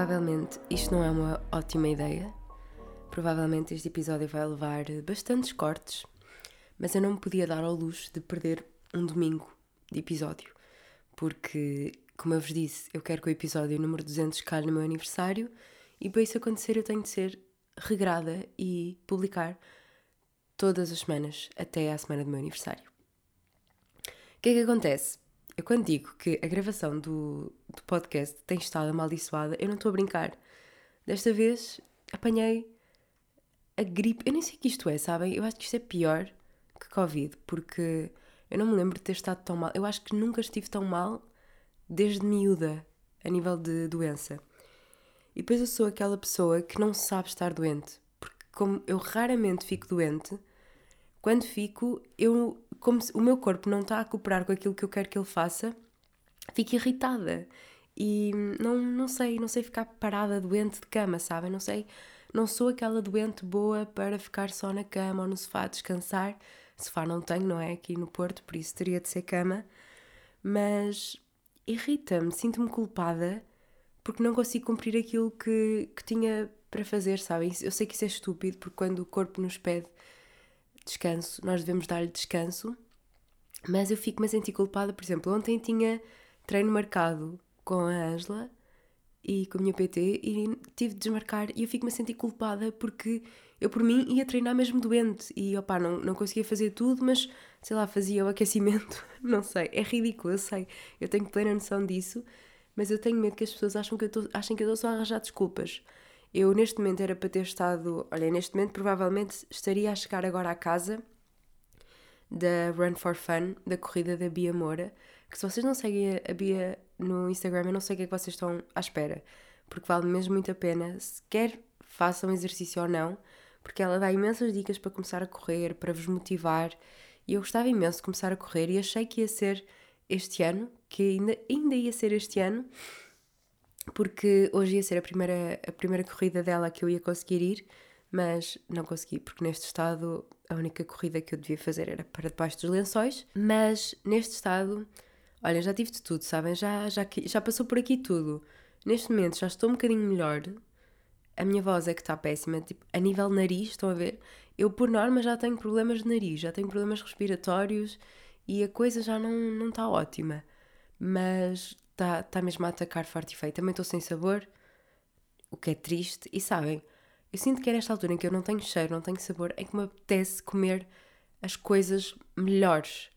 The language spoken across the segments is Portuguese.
Provavelmente isto não é uma ótima ideia. Provavelmente este episódio vai levar bastantes cortes, mas eu não me podia dar ao luxo de perder um domingo de episódio, porque, como eu vos disse, eu quero que o episódio número 200 calhe no meu aniversário e para isso acontecer eu tenho de ser regrada e publicar todas as semanas até à semana do meu aniversário. O que é que acontece? Eu quando digo que a gravação do, do podcast tem estado amaldiçoada, eu não estou a brincar. Desta vez apanhei a gripe. Eu nem sei o que isto é, sabem? Eu acho que isto é pior que Covid, porque eu não me lembro de ter estado tão mal. Eu acho que nunca estive tão mal desde miúda, a nível de doença. E depois eu sou aquela pessoa que não sabe estar doente, porque como eu raramente fico doente, quando fico, eu, como o meu corpo não está a cooperar com aquilo que eu quero que ele faça, fico irritada. E não, não sei, não sei ficar parada doente de cama, sabem? Não sei, não sou aquela doente boa para ficar só na cama ou no sofá a descansar. Sofá não tenho, não é? Aqui no Porto, por isso teria de ser cama. Mas irrita-me, sinto-me culpada porque não consigo cumprir aquilo que, que tinha para fazer, sabem? Eu sei que isso é estúpido, porque quando o corpo nos pede descanso, nós devemos dar-lhe descanso, mas eu fico-me a sentir culpada. Por exemplo, ontem tinha treino marcado com a Angela e com a minha PT e tive de desmarcar e eu fico-me a sentir culpada porque eu por mim ia treinar mesmo doente e opá, não, não conseguia fazer tudo, mas sei lá, fazia o aquecimento, não sei, é ridículo, eu sei, eu tenho plena noção disso, mas eu tenho medo que as pessoas que eu achem que eu estou só a arranjar desculpas. Eu neste momento era para ter estado, olha, neste momento provavelmente estaria a chegar agora à casa da Run for Fun, da corrida da Bia Moura, que se vocês não seguem a Bia no Instagram, eu não sei o que é que vocês estão à espera, porque vale mesmo muito a pena, quer façam exercício ou não, porque ela dá imensas dicas para começar a correr, para vos motivar, e eu gostava imenso de começar a correr e achei que ia ser este ano, que ainda, ainda ia ser este ano, porque hoje ia ser a primeira, a primeira corrida dela que eu ia conseguir ir, mas não consegui, porque neste estado a única corrida que eu devia fazer era para debaixo dos lençóis. Mas neste estado, olha, já tive de tudo, sabem? Já, já, já passou por aqui tudo. Neste momento já estou um bocadinho melhor. A minha voz é que está péssima, tipo, a nível nariz, estão a ver? Eu, por norma, já tenho problemas de nariz, já tenho problemas respiratórios e a coisa já não, não está ótima. Mas está tá mesmo a atacar forte e feio. Também estou sem sabor, o que é triste. E sabem, eu sinto que é nesta altura em que eu não tenho cheiro, não tenho sabor, em que me apetece comer as coisas melhores.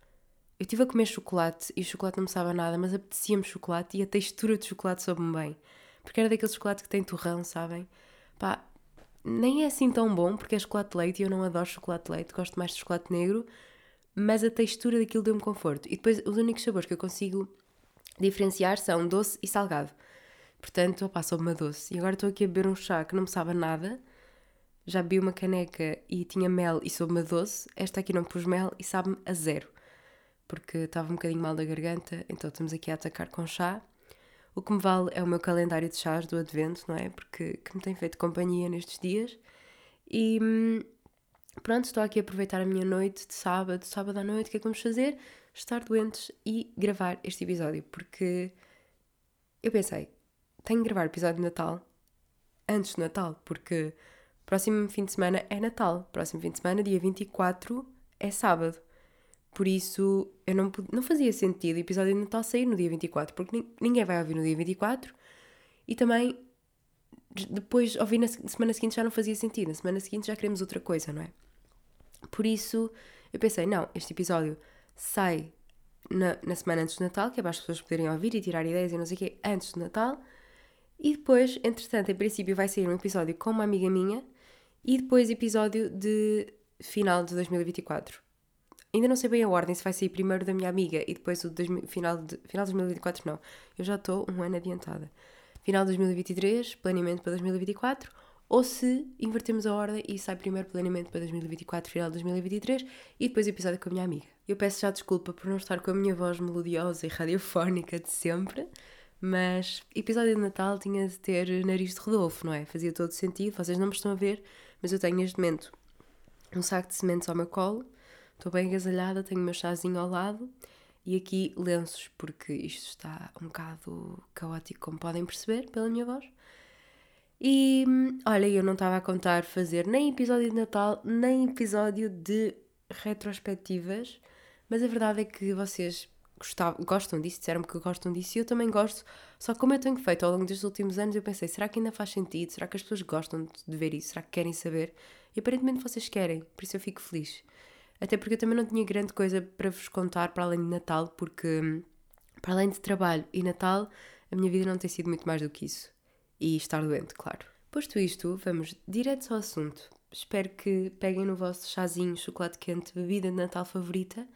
Eu estive a comer chocolate e o chocolate não me sabe nada, mas apetecia-me chocolate e a textura de chocolate soube-me bem. Porque era daquele chocolate que tem torrão, sabem? Pá, nem é assim tão bom porque é chocolate de leite e eu não adoro chocolate de leite, gosto mais de chocolate negro, mas a textura daquilo deu-me conforto. E depois os únicos sabores que eu consigo diferenciar são doce e salgado. Portanto, opa, soube uma doce. E agora estou aqui a beber um chá que não me sabe nada. Já bebi uma caneca e tinha mel e soube-me doce. Esta aqui não pus mel e sabe-me a zero. Porque estava um bocadinho mal da garganta, então estamos aqui a atacar com chá. O que me vale é o meu calendário de chás do advento, não é? Porque que me tem feito companhia nestes dias. E hum, pronto, estou aqui a aproveitar a minha noite de sábado, sábado à noite, o que é que vamos fazer? Estar doentes e gravar este episódio, porque eu pensei, tenho que gravar o episódio de Natal antes do Natal, porque próximo fim de semana é Natal, próximo fim de semana, dia 24, é sábado. Por isso, eu não, não fazia sentido o episódio de Natal sair no dia 24, porque ninguém vai ouvir no dia 24 e também depois ouvir na semana seguinte já não fazia sentido. Na semana seguinte já queremos outra coisa, não é? Por isso, eu pensei, não, este episódio sai na, na semana antes do Natal, que é para as pessoas poderem ouvir e tirar ideias e não sei o quê, antes do Natal. E depois, entretanto, em princípio vai sair um episódio com uma amiga minha e depois episódio de final de 2024. Ainda não sei bem a ordem, se vai sair primeiro da minha amiga e depois o dois, final, de, final de 2024, não. Eu já estou um ano adiantada. Final de 2023, planeamento para 2024 ou se invertemos a ordem e sai primeiro planeamento para 2024, final de 2023 e depois episódio com a minha amiga. Eu peço já desculpa por não estar com a minha voz melodiosa e radiofónica de sempre, mas episódio de Natal tinha de ter nariz de Rodolfo, não é? Fazia todo sentido, vocês não me estão a ver, mas eu tenho neste momento um saco de sementes ao meu colo, estou bem agasalhada, tenho o meu chazinho ao lado E aqui lenços, porque isto está um bocado caótico, como podem perceber pela minha voz. E olha, eu não estava a contar fazer nem episódio de Natal, nem episódio de retrospectivas, mas a verdade é que vocês gostavam, gostam disso, disseram-me que gostam disso e eu também gosto. Só que como eu tenho feito ao longo destes últimos anos, eu pensei, será que ainda faz sentido? Será que as pessoas gostam de ver isso? Será que querem saber? E aparentemente vocês querem, por isso eu fico feliz. Até porque eu também não tinha grande coisa para vos contar para além de Natal, porque para além de trabalho e Natal, a minha vida não tem sido muito mais do que isso. E estar doente, claro. Posto isto, vamos direto ao assunto. Espero que peguem no vosso chazinho, chocolate quente, bebida de Natal favorita,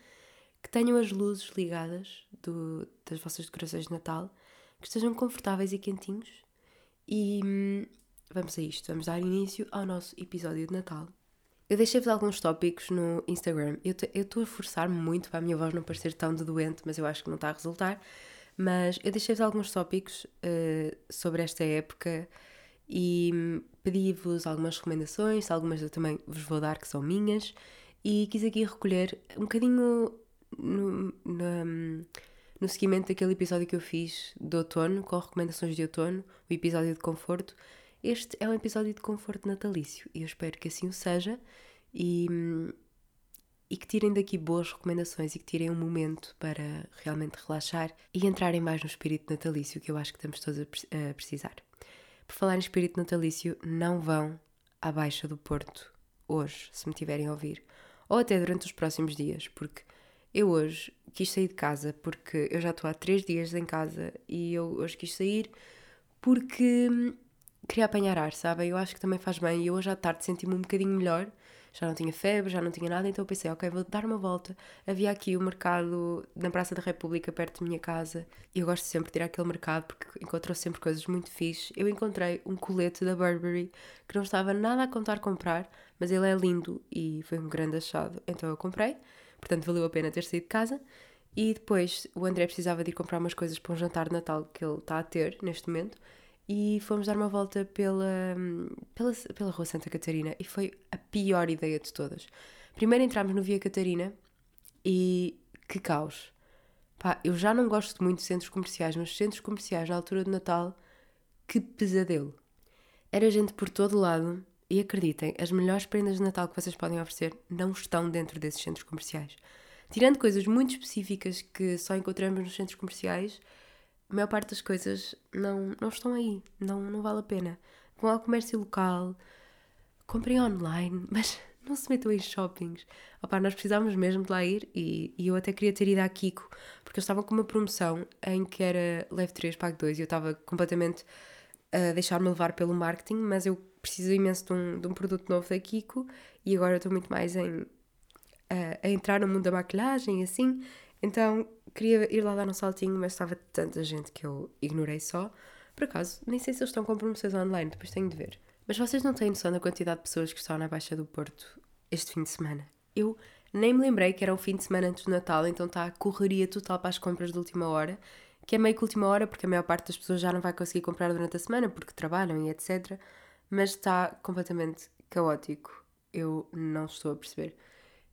que tenham as luzes ligadas do, das vossas decorações de Natal, que estejam confortáveis e quentinhos. E hum, vamos a isto, vamos dar início ao nosso episódio de Natal. Eu deixei-vos alguns tópicos no Instagram. Eu estou a forçar-me muito para a minha voz não parecer tão de doente, mas eu acho que não está a resultar. Mas eu deixei-vos alguns tópicos uh, sobre esta época e pedi-vos algumas recomendações, algumas eu também vos vou dar que são minhas, e quis aqui recolher um bocadinho no, no, no seguimento daquele episódio que eu fiz de outono, com recomendações de outono, o episódio de conforto, este é um episódio de conforto natalício e eu espero que assim o seja e, e que tirem daqui boas recomendações e que tirem um momento para realmente relaxar e entrarem mais no espírito natalício que eu acho que estamos todos a, precisar. Por falar em espírito natalício, não vão à Baixa do Porto hoje, se me tiverem a ouvir, ou até durante os próximos dias, porque eu hoje quis sair de casa porque eu já estou há três dias em casa e eu hoje quis sair porque queria apanhar ar, sabem? Eu acho que também faz bem. E hoje à tarde senti-me um bocadinho melhor. Já não tinha febre, já não tinha nada, então eu pensei, ok, vou dar uma volta. Havia aqui o mercado na Praça da República, perto da minha casa. E eu gosto sempre de ir àquele mercado porque encontrou sempre coisas muito fixes. Eu encontrei um colete da Burberry que não estava nada a contar comprar, mas ele é lindo e foi um grande achado. Então eu comprei, portanto valeu a pena ter saído de casa. E depois o André precisava de ir comprar umas coisas para um jantar de Natal que ele está a ter neste momento e fomos dar uma volta pela, pela, pela Rua Santa Catarina e foi a pior ideia de todas. Primeiro entramos no Via Catarina e que caos. Pá, eu já não gosto muito de centros comerciais, mas centros comerciais na altura de Natal, que pesadelo. Era gente por todo lado e acreditem, as melhores prendas de Natal que vocês podem oferecer não estão dentro desses centros comerciais. Tirando coisas muito específicas que só encontramos nos centros comerciais, a maior parte das coisas não, não estão aí, não, não vale a pena. Vão ao comércio local, comprem online, mas não se metam em shoppings. Opa, nós precisávamos mesmo de lá ir e, e eu até queria ter ido à Kiko, porque eles estavam com uma promoção em que era leve 3, pague 2 e eu estava completamente a deixar-me levar pelo marketing, mas eu preciso imenso de um, de um produto novo da Kiko e agora estou muito mais em, a, a entrar no mundo da maquilhagem assim, então queria ir lá dar um saltinho, mas estava tanta gente que eu ignorei só. Por acaso, nem sei se eles estão com promoções online, depois tenho de ver. Mas vocês não têm noção da quantidade de pessoas que estão na Baixa do Porto este fim de semana. Eu nem me lembrei que era um fim de semana antes do Natal, então está a correria total para as compras de última hora, que é meio que última hora, porque a maior parte das pessoas já não vai conseguir comprar durante a semana porque trabalham e etc. Mas está completamente caótico. Eu não estou a perceber.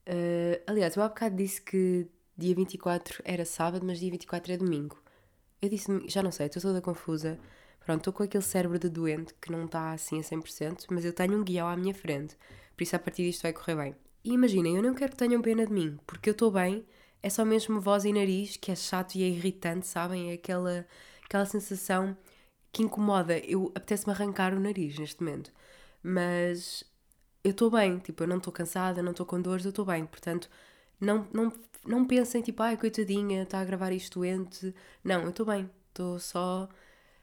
Uh, aliás, eu há bocado disse que dia 24 era sábado, mas dia 24 é domingo. Eu disse, já não sei, estou toda confusa. Pronto, estou com aquele cérebro de doente que não está assim a 100%, mas eu tenho um guião à minha frente, por isso a partir disto vai correr bem. E imaginem, eu não quero que tenham pena de mim, porque eu estou bem, é só mesmo voz e nariz, que é chato e é irritante, sabem? É aquela, aquela sensação que incomoda. Eu apetece-me arrancar o nariz neste momento. Mas eu estou bem, tipo, eu não estou cansada, não estou com dores, eu estou bem. Portanto, não, não, não pensem tipo, ai coitadinha, está a gravar isto doente. Não, eu estou bem, estou só.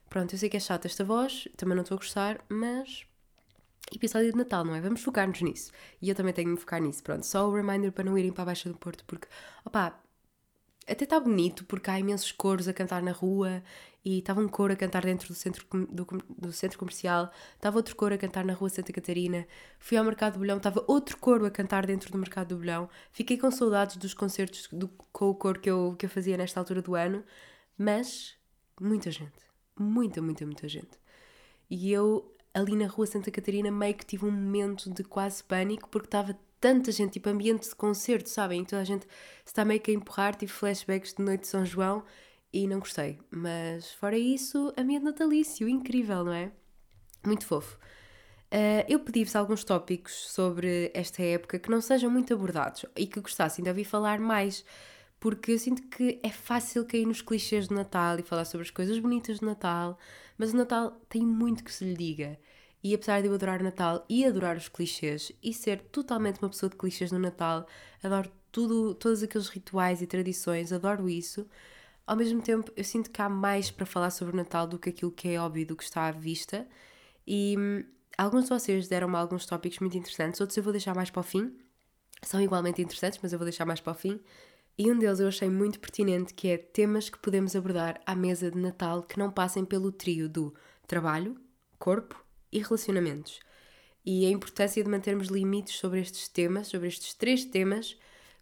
Pronto, eu sei que é chata esta voz, também não estou a gostar, mas. Episódio de Natal, não é? Vamos focar-nos nisso. E eu também tenho de me focar nisso. Pronto, só o reminder para não irem para a Baixa do Porto, porque, opá, até está bonito, porque há imensos coros a cantar na rua e estava um coro a cantar dentro do centro, do, do centro comercial, estava outro coro a cantar na rua Santa Catarina, fui ao Mercado do Bolhão, estava outro coro a cantar dentro do Mercado do Bolhão, fiquei com saudades dos concertos do, com o coro que eu, que eu fazia nesta altura do ano, mas muita gente, muita, muita, muita gente. E eu ali na rua Santa Catarina meio que tive um momento de quase pânico porque estava tanta gente, tipo ambiente de concerto, sabem? Então a gente está meio que a empurrar, tipo flashbacks de Noite de São João e não gostei. Mas fora isso, ambiente natalício, incrível, não é? Muito fofo. Uh, eu pedi-vos alguns tópicos sobre esta época que não sejam muito abordados e que gostassem de ouvir falar mais, porque eu sinto que é fácil cair nos clichês de Natal e falar sobre as coisas bonitas de Natal, mas o Natal tem muito que se lhe diga. E apesar de eu adorar Natal e adorar os clichês e ser totalmente uma pessoa de clichês no Natal, adoro tudo, todos aqueles rituais e tradições, adoro isso. Ao mesmo tempo, eu sinto que há mais para falar sobre o Natal do que aquilo que é óbvio, do que está à vista. E hum, Alguns de vocês deram-me alguns tópicos muito interessantes, outros eu vou deixar mais para o fim. São igualmente interessantes, mas eu vou deixar mais para o fim. E um deles eu achei muito pertinente, que é temas que podemos abordar à mesa de Natal que não passem pelo trio do trabalho, corpo e relacionamentos. E a importância de mantermos limites sobre estes temas, sobre estes três temas,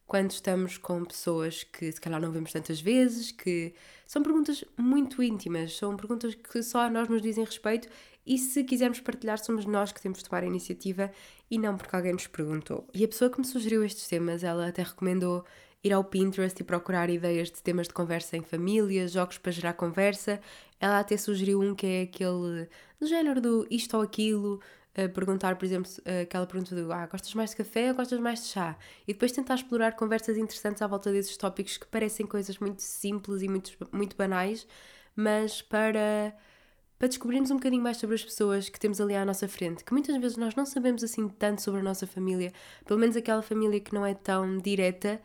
quando estamos com pessoas que se calhar não vemos tantas vezes, que são perguntas muito íntimas, são perguntas que só a nós nos dizem respeito e se quisermos partilhar, somos nós que temos de tomar a iniciativa e não porque alguém nos perguntou. E a pessoa que me sugeriu estes temas, ela até recomendou ir ao Pinterest e procurar ideias de temas de conversa em família, jogos para gerar conversa. Ela até sugeriu um que é aquele do género do isto ou aquilo, perguntar, por exemplo, aquela pergunta do ah, gostas mais de café ou gostas mais de chá? E depois tentar explorar conversas interessantes à volta desses tópicos que parecem coisas muito simples e muito, muito banais, mas para para descobrirmos um bocadinho mais sobre as pessoas que temos ali à nossa frente, que muitas vezes nós não sabemos assim tanto sobre a nossa família, pelo menos aquela família que não é tão direta,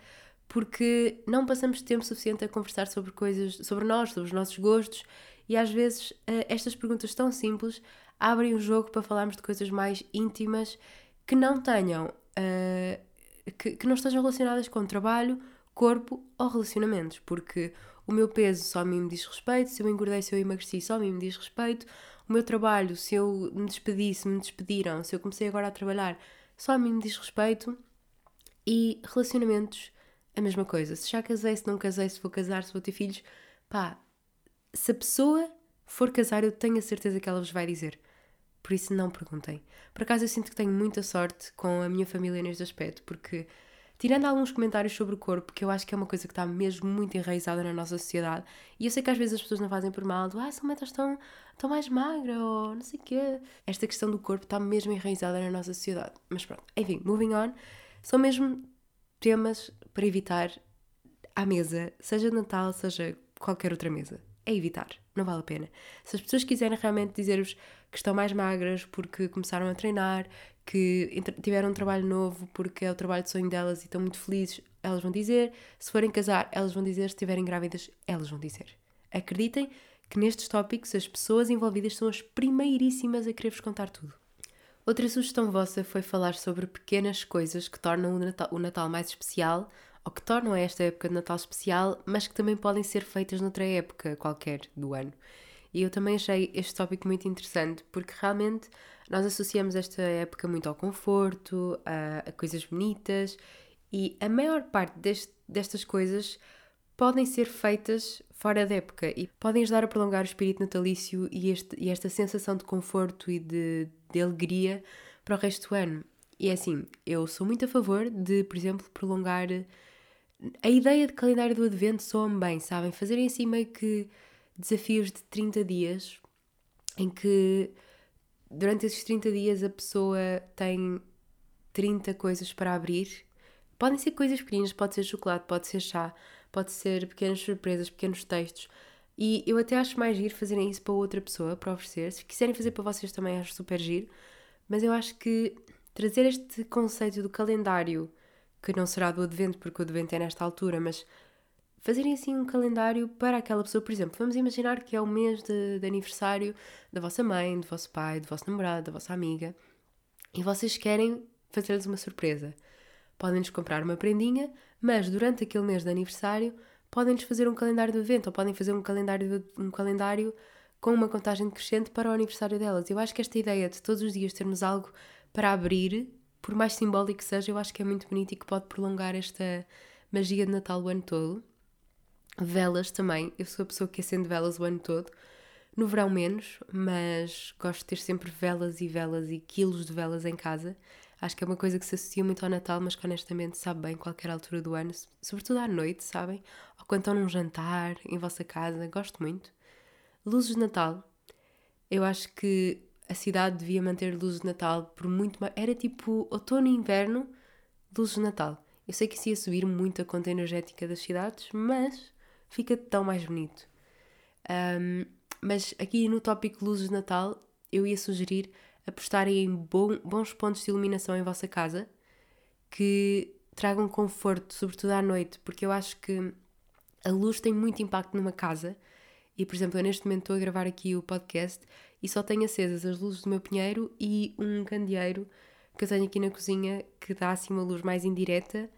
porque não passamos tempo suficiente a conversar sobre coisas, sobre nós, sobre os nossos gostos, e às vezes eh, estas perguntas tão simples abrem o jogo para falarmos de coisas mais íntimas que não tenham, uh, que, que não estejam relacionadas com trabalho, corpo ou relacionamentos, porque o meu peso só a mim me diz respeito, se eu engordei, se eu emagreci, só a mim me diz respeito, o meu trabalho, se eu me despedi, se me despediram, se eu comecei agora a trabalhar, só a mim me diz respeito, e relacionamentos, a mesma coisa. Se já casei, se não casei, se vou casar, se vou ter filhos, pá, se a pessoa for casar, eu tenho a certeza que ela vos vai dizer. Por isso, não perguntem. Por acaso, eu sinto que tenho muita sorte com a minha família neste aspecto, porque tirando alguns comentários sobre o corpo, que eu acho que é uma coisa que está mesmo muito enraizada na nossa sociedade, e eu sei que às vezes as pessoas não fazem por mal, do, ah, são metas tão, tão mais magra, ou não sei o quê. Esta questão do corpo está mesmo enraizada na nossa sociedade. Mas pronto, enfim, moving on, são mesmo temas para evitar à mesa, seja Natal, seja qualquer outra mesa. É evitar, não vale a pena. Se as pessoas quiserem realmente dizer-vos que estão mais magras porque começaram a treinar, que tiveram um trabalho novo porque é o trabalho de sonho delas e estão muito felizes, elas vão dizer. Se forem casar, elas vão dizer. Se estiverem grávidas, elas vão dizer. Acreditem que nestes tópicos as pessoas envolvidas são as primeiríssimas a querer-vos contar tudo. Outra sugestão vossa foi falar sobre pequenas coisas que tornam o Natal, o Natal mais especial ou que tornam esta época de Natal especial, mas que também podem ser feitas noutra época qualquer do ano. E eu também achei este tópico muito interessante porque realmente nós associamos esta época muito ao conforto, a, a coisas bonitas e a maior parte deste, destas coisas podem ser feitas fora da época e podem ajudar a prolongar o espírito natalício e, este, e esta sensação de conforto e de, de alegria para o resto do ano. E é assim, eu sou muito a favor de, por exemplo, prolongar a ideia de calendário do advento soa-me bem, sabem? Fazerem assim meio que desafios de 30 dias em que durante esses 30 dias a pessoa tem 30 coisas para abrir. Podem ser coisas pequenas, pode ser chocolate, pode ser chá, pode ser pequenas surpresas, pequenos textos. E eu até acho mais giro fazerem isso para outra pessoa, para oferecer. Se quiserem fazer para vocês também, acho super giro. Mas eu acho que trazer este conceito do calendário, que não será do advento, porque o advento é nesta altura, mas fazerem assim um calendário para aquela pessoa. Por exemplo, vamos imaginar que é o mês de, de aniversário da vossa mãe, do vosso pai, do vosso namorado, da vossa amiga, e vocês querem fazer-lhes uma surpresa. Podem-lhes comprar uma prendinha, mas durante aquele mês de aniversário podem-lhes fazer um calendário do evento, ou podem fazer um calendário, um calendário com uma contagem crescente para o aniversário delas. Eu acho que esta ideia de todos os dias termos algo para abrir, por mais simbólico que seja, eu acho que é muito bonito e que pode prolongar esta magia de Natal o ano todo. Velas também, eu sou a pessoa que acende velas o ano todo. No verão menos, mas gosto de ter sempre velas e velas e quilos de velas em casa. Acho que é uma coisa que se associa muito ao Natal, mas que honestamente sabe bem qualquer altura do ano, sobretudo à noite, sabem? Ou quando estão num jantar em vossa casa, gosto muito. Luzes de Natal. Eu acho que a cidade devia manter luzes de Natal por muito mais. Era tipo outono e inverno, luzes de Natal. Eu sei que isso ia subir muito a conta energética das cidades, mas fica tão mais bonito. Um, mas aqui no tópico luzes de Natal, eu ia sugerir apostarem em bom, bons pontos de iluminação em vossa casa que tragam conforto, sobretudo à noite, porque eu acho que a luz tem muito impacto numa casa. E, por exemplo, eu neste momento estou a gravar aqui o podcast e só tenho acesas as luzes do meu pinheiro e um candeeiro que eu tenho aqui na cozinha que dá assim uma luz mais indireta,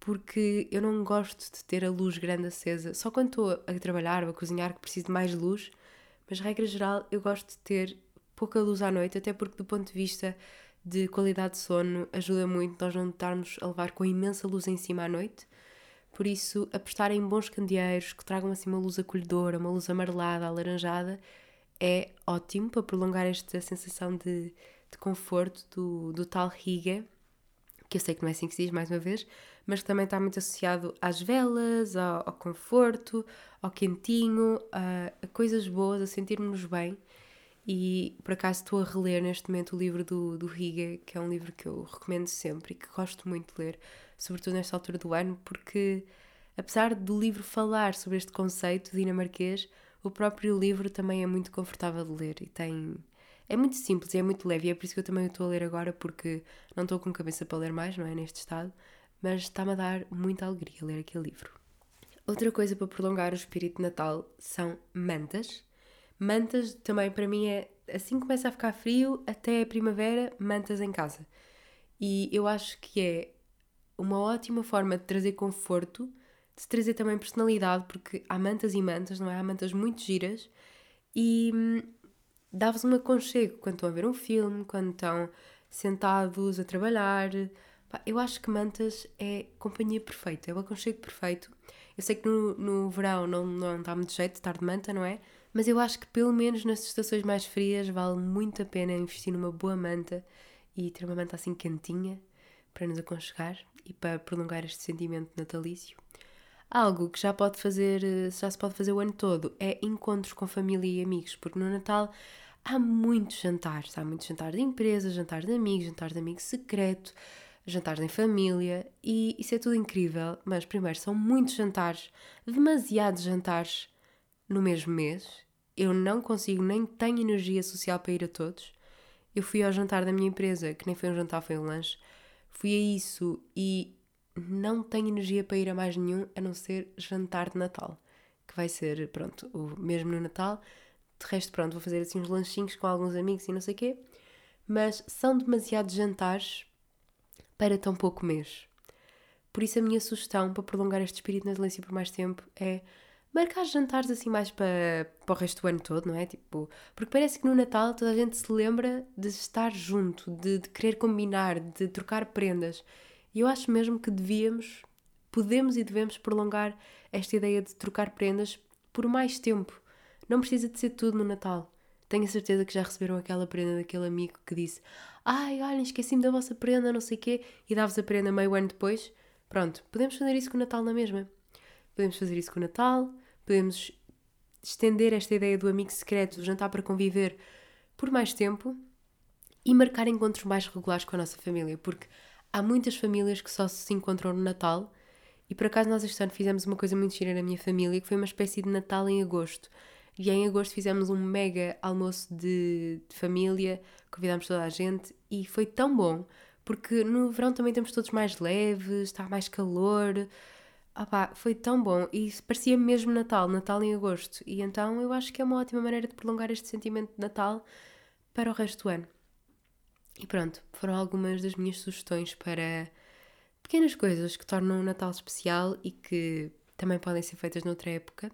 porque eu não gosto de ter a luz grande acesa. Só quando estou a trabalhar ou a cozinhar que preciso de mais luz, mas regra geral eu gosto de ter pouca luz à noite, até porque do ponto de vista de qualidade de sono ajuda muito nós não estarmos a levar com imensa luz em cima à noite. Por isso, apostar em bons candeeiros que tragam assim uma luz acolhedora, uma luz amarelada, alaranjada, é ótimo para prolongar esta sensação de, de conforto do, do tal riga, que eu sei que não é assim que se diz mais uma vez, mas que também está muito associado às velas, ao, ao conforto, ao quentinho, a, a coisas boas, a sentirmos bem. E por acaso estou a reler neste momento o livro do, do Riga, que é um livro que eu recomendo sempre e que gosto muito de ler, sobretudo nesta altura do ano, porque apesar do livro falar sobre este conceito dinamarquês, o próprio livro também é muito confortável de ler e tem. É muito simples e é muito leve, e é por isso que eu também estou a ler agora, porque não estou com cabeça para ler mais, não é? Neste estado, mas está-me a dar muita alegria ler aquele livro. Outra coisa para prolongar o espírito de Natal são mantas. Mantas também para mim é assim começa a ficar frio até a primavera, mantas em casa. E eu acho que é uma ótima forma de trazer conforto, de trazer também personalidade, porque há mantas e mantas, não é? Há mantas muito giras e hum, dá-vos um aconchego quando estão a ver um filme, quando estão sentados a trabalhar. Eu acho que mantas é companhia perfeita, é o aconchego perfeito. Eu sei que no, no verão não, não está muito jeito de estar de manta, não é? Mas eu acho que pelo menos nas estações mais frias vale muito a pena investir numa boa manta e ter uma manta assim quentinha para nos aconchegar e para prolongar este sentimento natalício. Algo que já pode fazer, já se pode fazer o ano todo é encontros com família e amigos, porque no Natal há muitos jantares, há muitos jantares de empresa, jantares de amigos, jantares de amigos secreto, jantares em família e isso é tudo incrível, mas primeiro são muitos jantares, demasiados jantares no mesmo mês eu não consigo, nem tenho energia social para ir a todos. Eu fui ao jantar da minha empresa, que nem foi um jantar, foi um lanche. Fui a isso e não tenho energia para ir a mais nenhum a não ser jantar de Natal, que vai ser, pronto, o mesmo no Natal. De resto, pronto, vou fazer assim uns lanchinhos com alguns amigos e não sei o quê. Mas são demasiados jantares para tão pouco mês. Por isso, a minha sugestão para prolongar este espírito natalício por mais tempo é marcar jantares assim mais para, para o resto do ano todo, não é? Tipo, porque parece que no Natal toda a gente se lembra de estar junto, de, de querer combinar, de trocar prendas. E eu acho mesmo que devíamos, podemos e devemos prolongar esta ideia de trocar prendas por mais tempo. Não precisa de ser tudo no Natal. Tenho a certeza que já receberam aquela prenda daquele amigo que disse Ai, olha, esqueci-me da vossa prenda, não sei o quê, e dá-vos a prenda meio ano depois. Pronto, podemos fazer isso com o Natal na mesma. Podemos fazer isso com o Natal, podemos estender esta ideia do amigo secreto, do jantar para conviver por mais tempo e marcar encontros mais regulares com a nossa família, porque há muitas famílias que só se encontram no Natal e por acaso nós este ano fizemos uma coisa muito gira na minha família, que foi uma espécie de Natal em agosto. E em agosto fizemos um mega almoço de, de família, convidámos toda a gente e foi tão bom, porque no verão também estamos todos mais leves, está mais calor, Foi tão bom e parecia mesmo Natal, Natal em agosto. E então eu acho que é uma ótima maneira de prolongar este sentimento de Natal para o resto do ano. E pronto, foram algumas das minhas sugestões para pequenas coisas que tornam o Natal especial e que também podem ser feitas noutra época.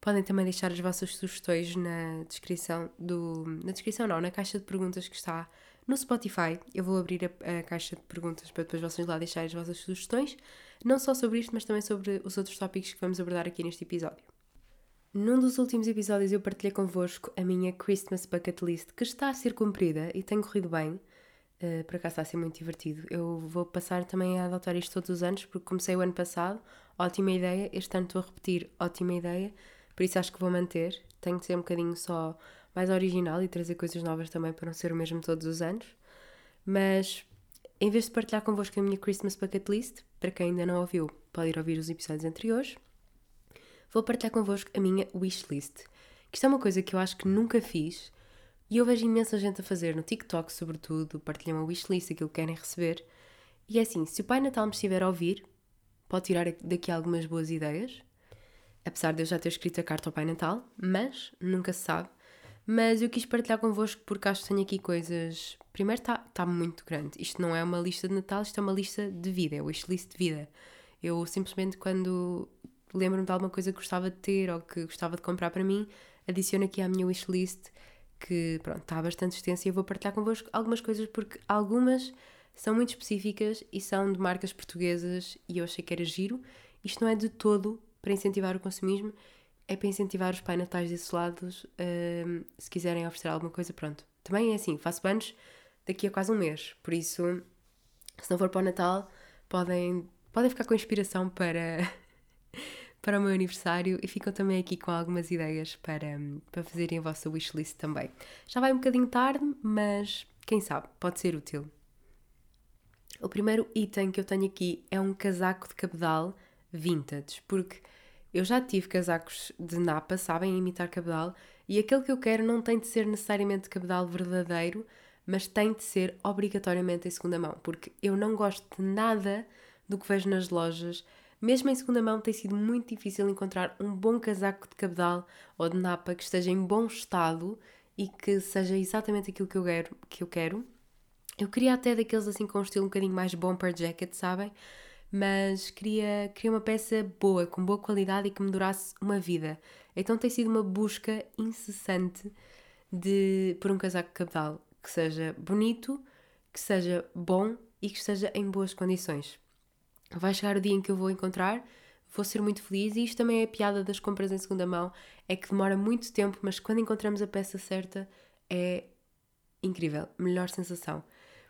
Podem também deixar as vossas sugestões na descrição do. Na descrição não, na caixa de perguntas que está no Spotify. Eu vou abrir a, a caixa de perguntas para depois vocês lá deixarem as vossas sugestões não só sobre isto, mas também sobre os outros tópicos que vamos abordar aqui neste episódio. Num dos últimos episódios eu partilhei convosco a minha Christmas Bucket List, que está a ser cumprida e tem corrido bem. Uh, por acaso está a ser muito divertido. Eu vou passar também a adotar isto todos os anos, porque comecei o ano passado, ótima ideia. Este ano estou a repetir, ótima ideia. Por isso acho que vou manter. Tenho que ser um bocadinho só mais original e trazer coisas novas também para não ser o mesmo todos os anos. Mas em vez de partilhar convosco a minha Christmas Bucket List, para quem ainda não ouviu, pode ir ouvir os episódios anteriores, vou partilhar convosco a minha wish list. Que isto é uma coisa que eu acho que nunca fiz e eu vejo imensa gente a fazer no TikTok, sobretudo, partilham uma wishlist, aquilo que querem receber. E é assim, se o Pai Natal me estiver a ouvir, pode tirar daqui algumas boas ideias. Apesar de eu já ter escrito a carta ao Pai Natal, mas nunca se sabe. Mas eu quis partilhar convosco porque acho que tenho aqui coisas. Primeiro, está tá muito grande. Isto não é uma lista de Natal, isto é uma lista de vida, é o wishlist de vida. Eu simplesmente, quando lembro-me de alguma coisa que gostava de ter ou que gostava de comprar para mim, adiciono aqui à minha wishlist que pronto, está bastante extensa e eu vou partilhar convosco algumas coisas porque algumas são muito específicas e são de marcas portuguesas e eu achei que era giro. Isto não é de todo para incentivar o consumismo, é para incentivar os pai natais desses um, se quiserem oferecer alguma coisa, pronto. Também é assim, faço banhos daqui a quase um mês, por isso, se não for para o Natal, podem, podem ficar com inspiração para para o meu aniversário e ficam também aqui com algumas ideias para, para fazerem a vossa wishlist também. Já vai um bocadinho tarde, mas quem sabe, pode ser útil. O primeiro item que eu tenho aqui é um casaco de cabedal vintage, porque eu já tive casacos de napa, sabem, imitar cabedal, e aquele que eu quero não tem de ser necessariamente cabedal verdadeiro, mas tem de ser obrigatoriamente em segunda mão, porque eu não gosto de nada do que vejo nas lojas mesmo em segunda mão, tem sido muito difícil encontrar um bom casaco de cabedal ou de napa que esteja em bom estado e que seja exatamente aquilo que eu quero. Que eu, quero. eu queria até daqueles assim com um estilo um bocadinho mais bomber jacket, sabem? Mas queria, queria uma peça boa, com boa qualidade e que me durasse uma vida. Então tem sido uma busca incessante de, por um casaco cabedal que seja bonito, que seja bom e que esteja em boas condições vai chegar o dia em que eu vou encontrar, vou ser muito feliz e isto também é a piada das compras em segunda mão, é que demora muito tempo, mas quando encontramos a peça certa é incrível, melhor sensação.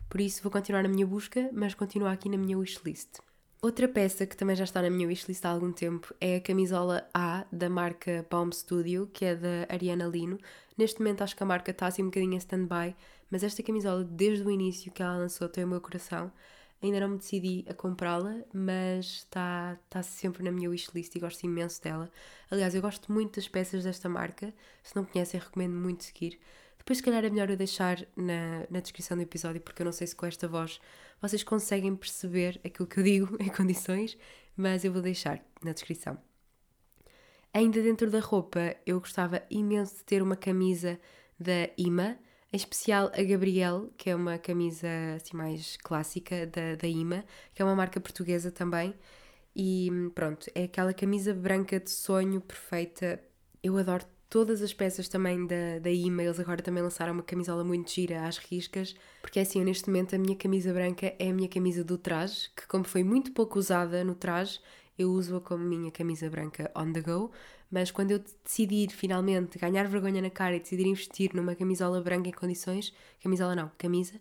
Por isso vou continuar na minha busca, mas continuo aqui na minha wishlist. Outra peça que também já está na minha wishlist há algum tempo é a camisola A da marca Palm Studio, que é da Ariana Lino. Neste momento acho que a marca está assim um bocadinho em stand-by, mas esta camisola, desde o início que ela lançou, tem o meu coração. Ainda não me decidi a comprá-la, mas está, está sempre na minha wishlist e gosto imenso dela. Aliás, eu gosto muito das peças desta marca. Se não conhecem, recomendo muito seguir. Depois, se calhar, é melhor eu deixar na, na descrição do episódio, porque eu não sei se com esta voz vocês conseguem perceber aquilo que eu digo em condições, mas eu vou deixar na descrição. Ainda dentro da roupa, eu gostava imenso de ter uma camisa da IMA em especial a Gabriel, que é uma camisa assim mais clássica da, da IMA, que é uma marca portuguesa também. E pronto, é aquela camisa branca de sonho perfeita. Eu adoro todas as peças também da, da IMA. Eles agora também lançaram uma camisola muito gira às riscas, porque é assim, eu, neste momento a minha camisa branca é a minha camisa do traje, que como foi muito pouco usada no traje, eu uso-a como minha camisa branca on the go, mas quando eu decidir finalmente ganhar vergonha na cara e decidir investir numa camisola branca em condições, camisola não, camisa,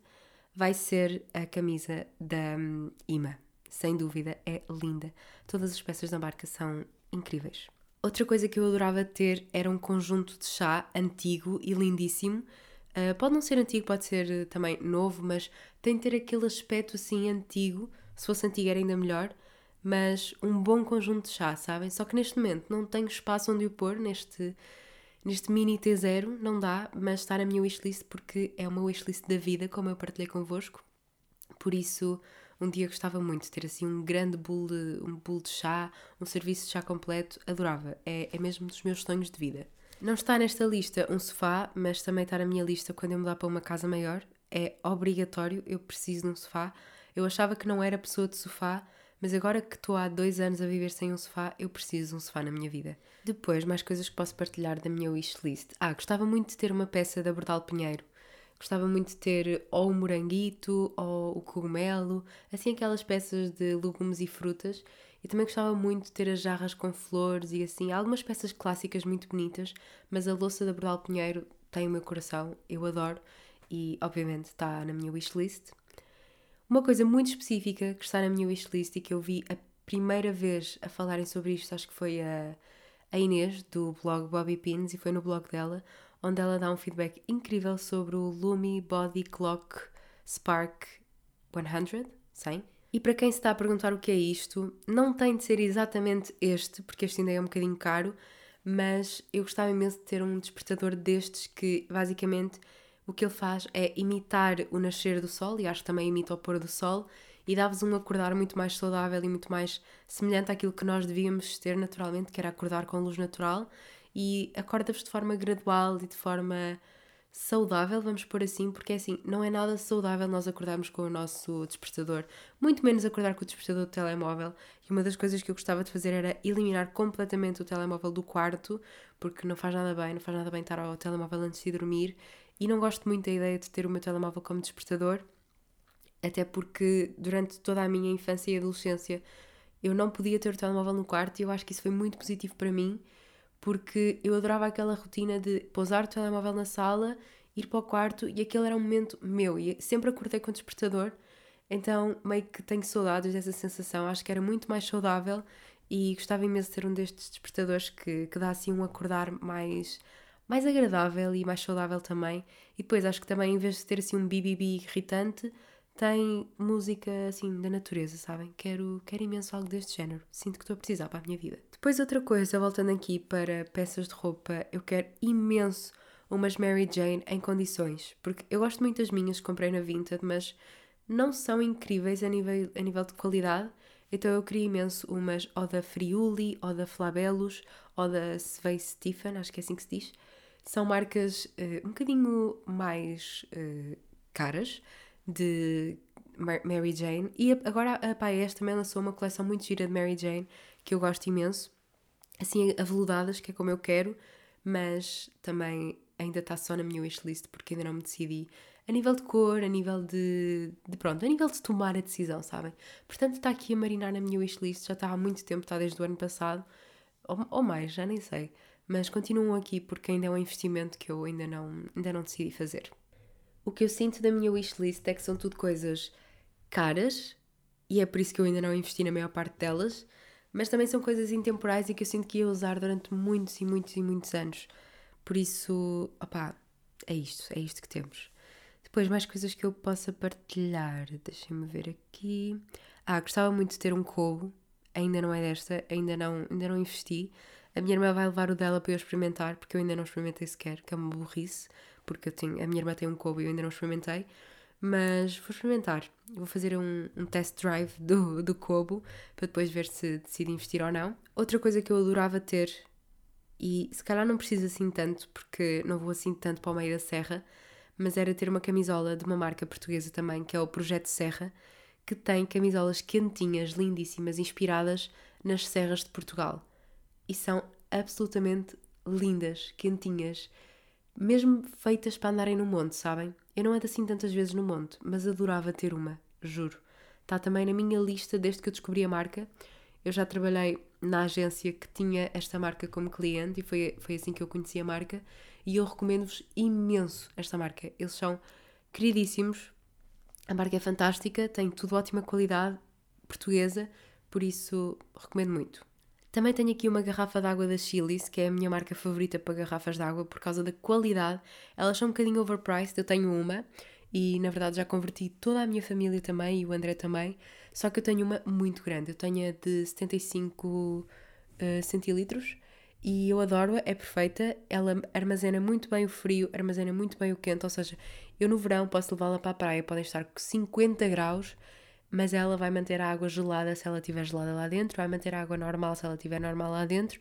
vai ser a camisa da um, IMA. Sem dúvida, é linda. Todas as peças da marca são incríveis. Outra coisa que eu adorava ter era um conjunto de chá antigo e lindíssimo. Uh, pode não ser antigo, pode ser também novo, mas tem de ter aquele aspecto assim antigo. Se fosse antigo era ainda melhor mas um bom conjunto de chá, sabem? Só que neste momento não tenho espaço onde o pôr neste, neste mini T0, não dá, mas está na minha wishlist porque é uma wishlist da vida, como eu partilhei convosco. Por isso, um dia gostava muito de ter assim um grande bowl de, um bowl de chá, um serviço de chá completo, adorava. É, é mesmo dos meus sonhos de vida. Não está nesta lista um sofá, mas também está na minha lista quando eu mudar para uma casa maior. É obrigatório, eu preciso de um sofá. Eu achava que não era pessoa de sofá, mas agora que estou há dois anos a viver sem um sofá, eu preciso de um sofá na minha vida. Depois, mais coisas que posso partilhar da minha wishlist. Ah, gostava muito de ter uma peça da Bordal Pinheiro. Gostava muito de ter ou o moranguito ou o cogumelo, assim aquelas peças de legumes e frutas. E também gostava muito de ter as jarras com flores e assim, algumas peças clássicas muito bonitas, mas a louça da Bordal Pinheiro tem o meu coração, eu adoro e obviamente está na minha wishlist. Uma coisa muito específica que está na minha wishlist e que eu vi a primeira vez a falarem sobre isto, acho que foi a, a Inês, do blog Bobby Pins, e foi no blog dela, onde ela dá um feedback incrível sobre o Lumi Body Clock Spark 100, 100. E para quem se está a perguntar o que é isto, não tem de ser exatamente este, porque este ainda é um bocadinho caro, mas eu gostava imenso de ter um despertador destes que basicamente o que ele faz é imitar o nascer do sol e acho que também imita o pôr do sol e dá-vos um acordar muito mais saudável e muito mais semelhante àquilo que nós devíamos ter naturalmente, que era acordar com luz natural e acorda-vos de forma gradual e de forma saudável, vamos pôr assim, porque é assim, não é nada saudável nós acordarmos com o nosso despertador, muito menos acordar com o despertador do telemóvel. E uma das coisas que eu gostava de fazer era eliminar completamente o telemóvel do quarto, porque não faz nada bem, não faz nada bem estar ao telemóvel antes de dormir. E não gosto muito da ideia de ter o meu telemóvel como despertador, até porque durante toda a minha infância e adolescência eu não podia ter o telemóvel no quarto e eu acho que isso foi muito positivo para mim porque eu adorava aquela rotina de pousar o telemóvel na sala, ir para o quarto e aquele era um momento meu e sempre acordei com o despertador, então meio que tenho saudades dessa sensação, acho que era muito mais saudável e gostava imenso de ter um destes despertadores que, que dá assim um acordar mais, mais agradável e mais saudável também. E depois acho que também em vez de ter assim um BBB irritante, tem música assim da natureza, sabem? Quero, quero imenso algo deste género. Sinto que estou a precisar para a minha vida. Depois, outra coisa, voltando aqui para peças de roupa, eu quero imenso umas Mary Jane em condições, porque eu gosto muito das minhas que comprei na Vinted, mas não são incríveis a nível, a nível de qualidade. Então eu queria imenso umas ou da Friuli, ou da Flabellus, ou da Svei Stephen, acho que é assim que se diz. São marcas uh, um bocadinho mais uh, caras, de Mary Jane. E agora a Paes também lançou uma coleção muito gira de Mary Jane, que eu gosto imenso. Assim, aveludadas, que é como eu quero, mas também ainda está só na minha wishlist, porque ainda não me decidi. A nível de cor, a nível de, de pronto, a nível de tomar a decisão, sabem? Portanto, está aqui a marinar na minha wishlist, já está há muito tempo, está desde o ano passado, ou, ou mais, já nem sei. Mas continuam aqui porque ainda é um investimento que eu ainda não, ainda não decidi fazer. O que eu sinto da minha wishlist é que são tudo coisas caras e é por isso que eu ainda não investi na maior parte delas, mas também são coisas intemporais e que eu sinto que ia usar durante muitos e muitos e muitos anos. Por isso, opá, é isto, é isto que temos. Depois, mais coisas que eu possa partilhar. Deixem-me ver aqui. Ah, gostava muito de ter um cobo. Ainda não é desta, ainda não, ainda não investi. A minha irmã vai levar o dela para eu experimentar, porque eu ainda não experimentei sequer, que é uma burrice porque eu tenho, a minha irmã tem um Kobe e eu ainda não experimentei, mas vou experimentar. Vou fazer um, um test drive do, do Kobo para depois ver se decido investir ou não. Outra coisa que eu adorava ter, e se calhar não preciso assim tanto, porque não vou assim tanto para o meio da serra, mas era ter uma camisola de uma marca portuguesa também, que é o Projeto Serra, que tem camisolas quentinhas, lindíssimas, inspiradas nas serras de Portugal. E são absolutamente lindas, quentinhas mesmo feitas para andarem no monte, sabem? Eu não ando assim tantas vezes no monte, mas adorava ter uma, juro. Está também na minha lista desde que eu descobri a marca. Eu já trabalhei na agência que tinha esta marca como cliente e foi, foi assim que eu conheci a marca. E eu recomendo-vos imenso esta marca. Eles são queridíssimos, a marca é fantástica, tem tudo ótima qualidade, portuguesa, por isso recomendo muito. Também tenho aqui uma garrafa de água da Chili's, que é a minha marca favorita para garrafas de água por causa da qualidade. Elas são um bocadinho overpriced, eu tenho uma e na verdade já converti toda a minha família também e o André também. Só que eu tenho uma muito grande, eu tenho a de 75 uh, centilitros e eu adoro-a, é perfeita. Ela armazena muito bem o frio, armazena muito bem o quente, ou seja, eu no verão posso levá-la para a praia, podem estar com 50 graus mas ela vai manter a água gelada se ela estiver gelada lá dentro, vai manter a água normal se ela estiver normal lá dentro.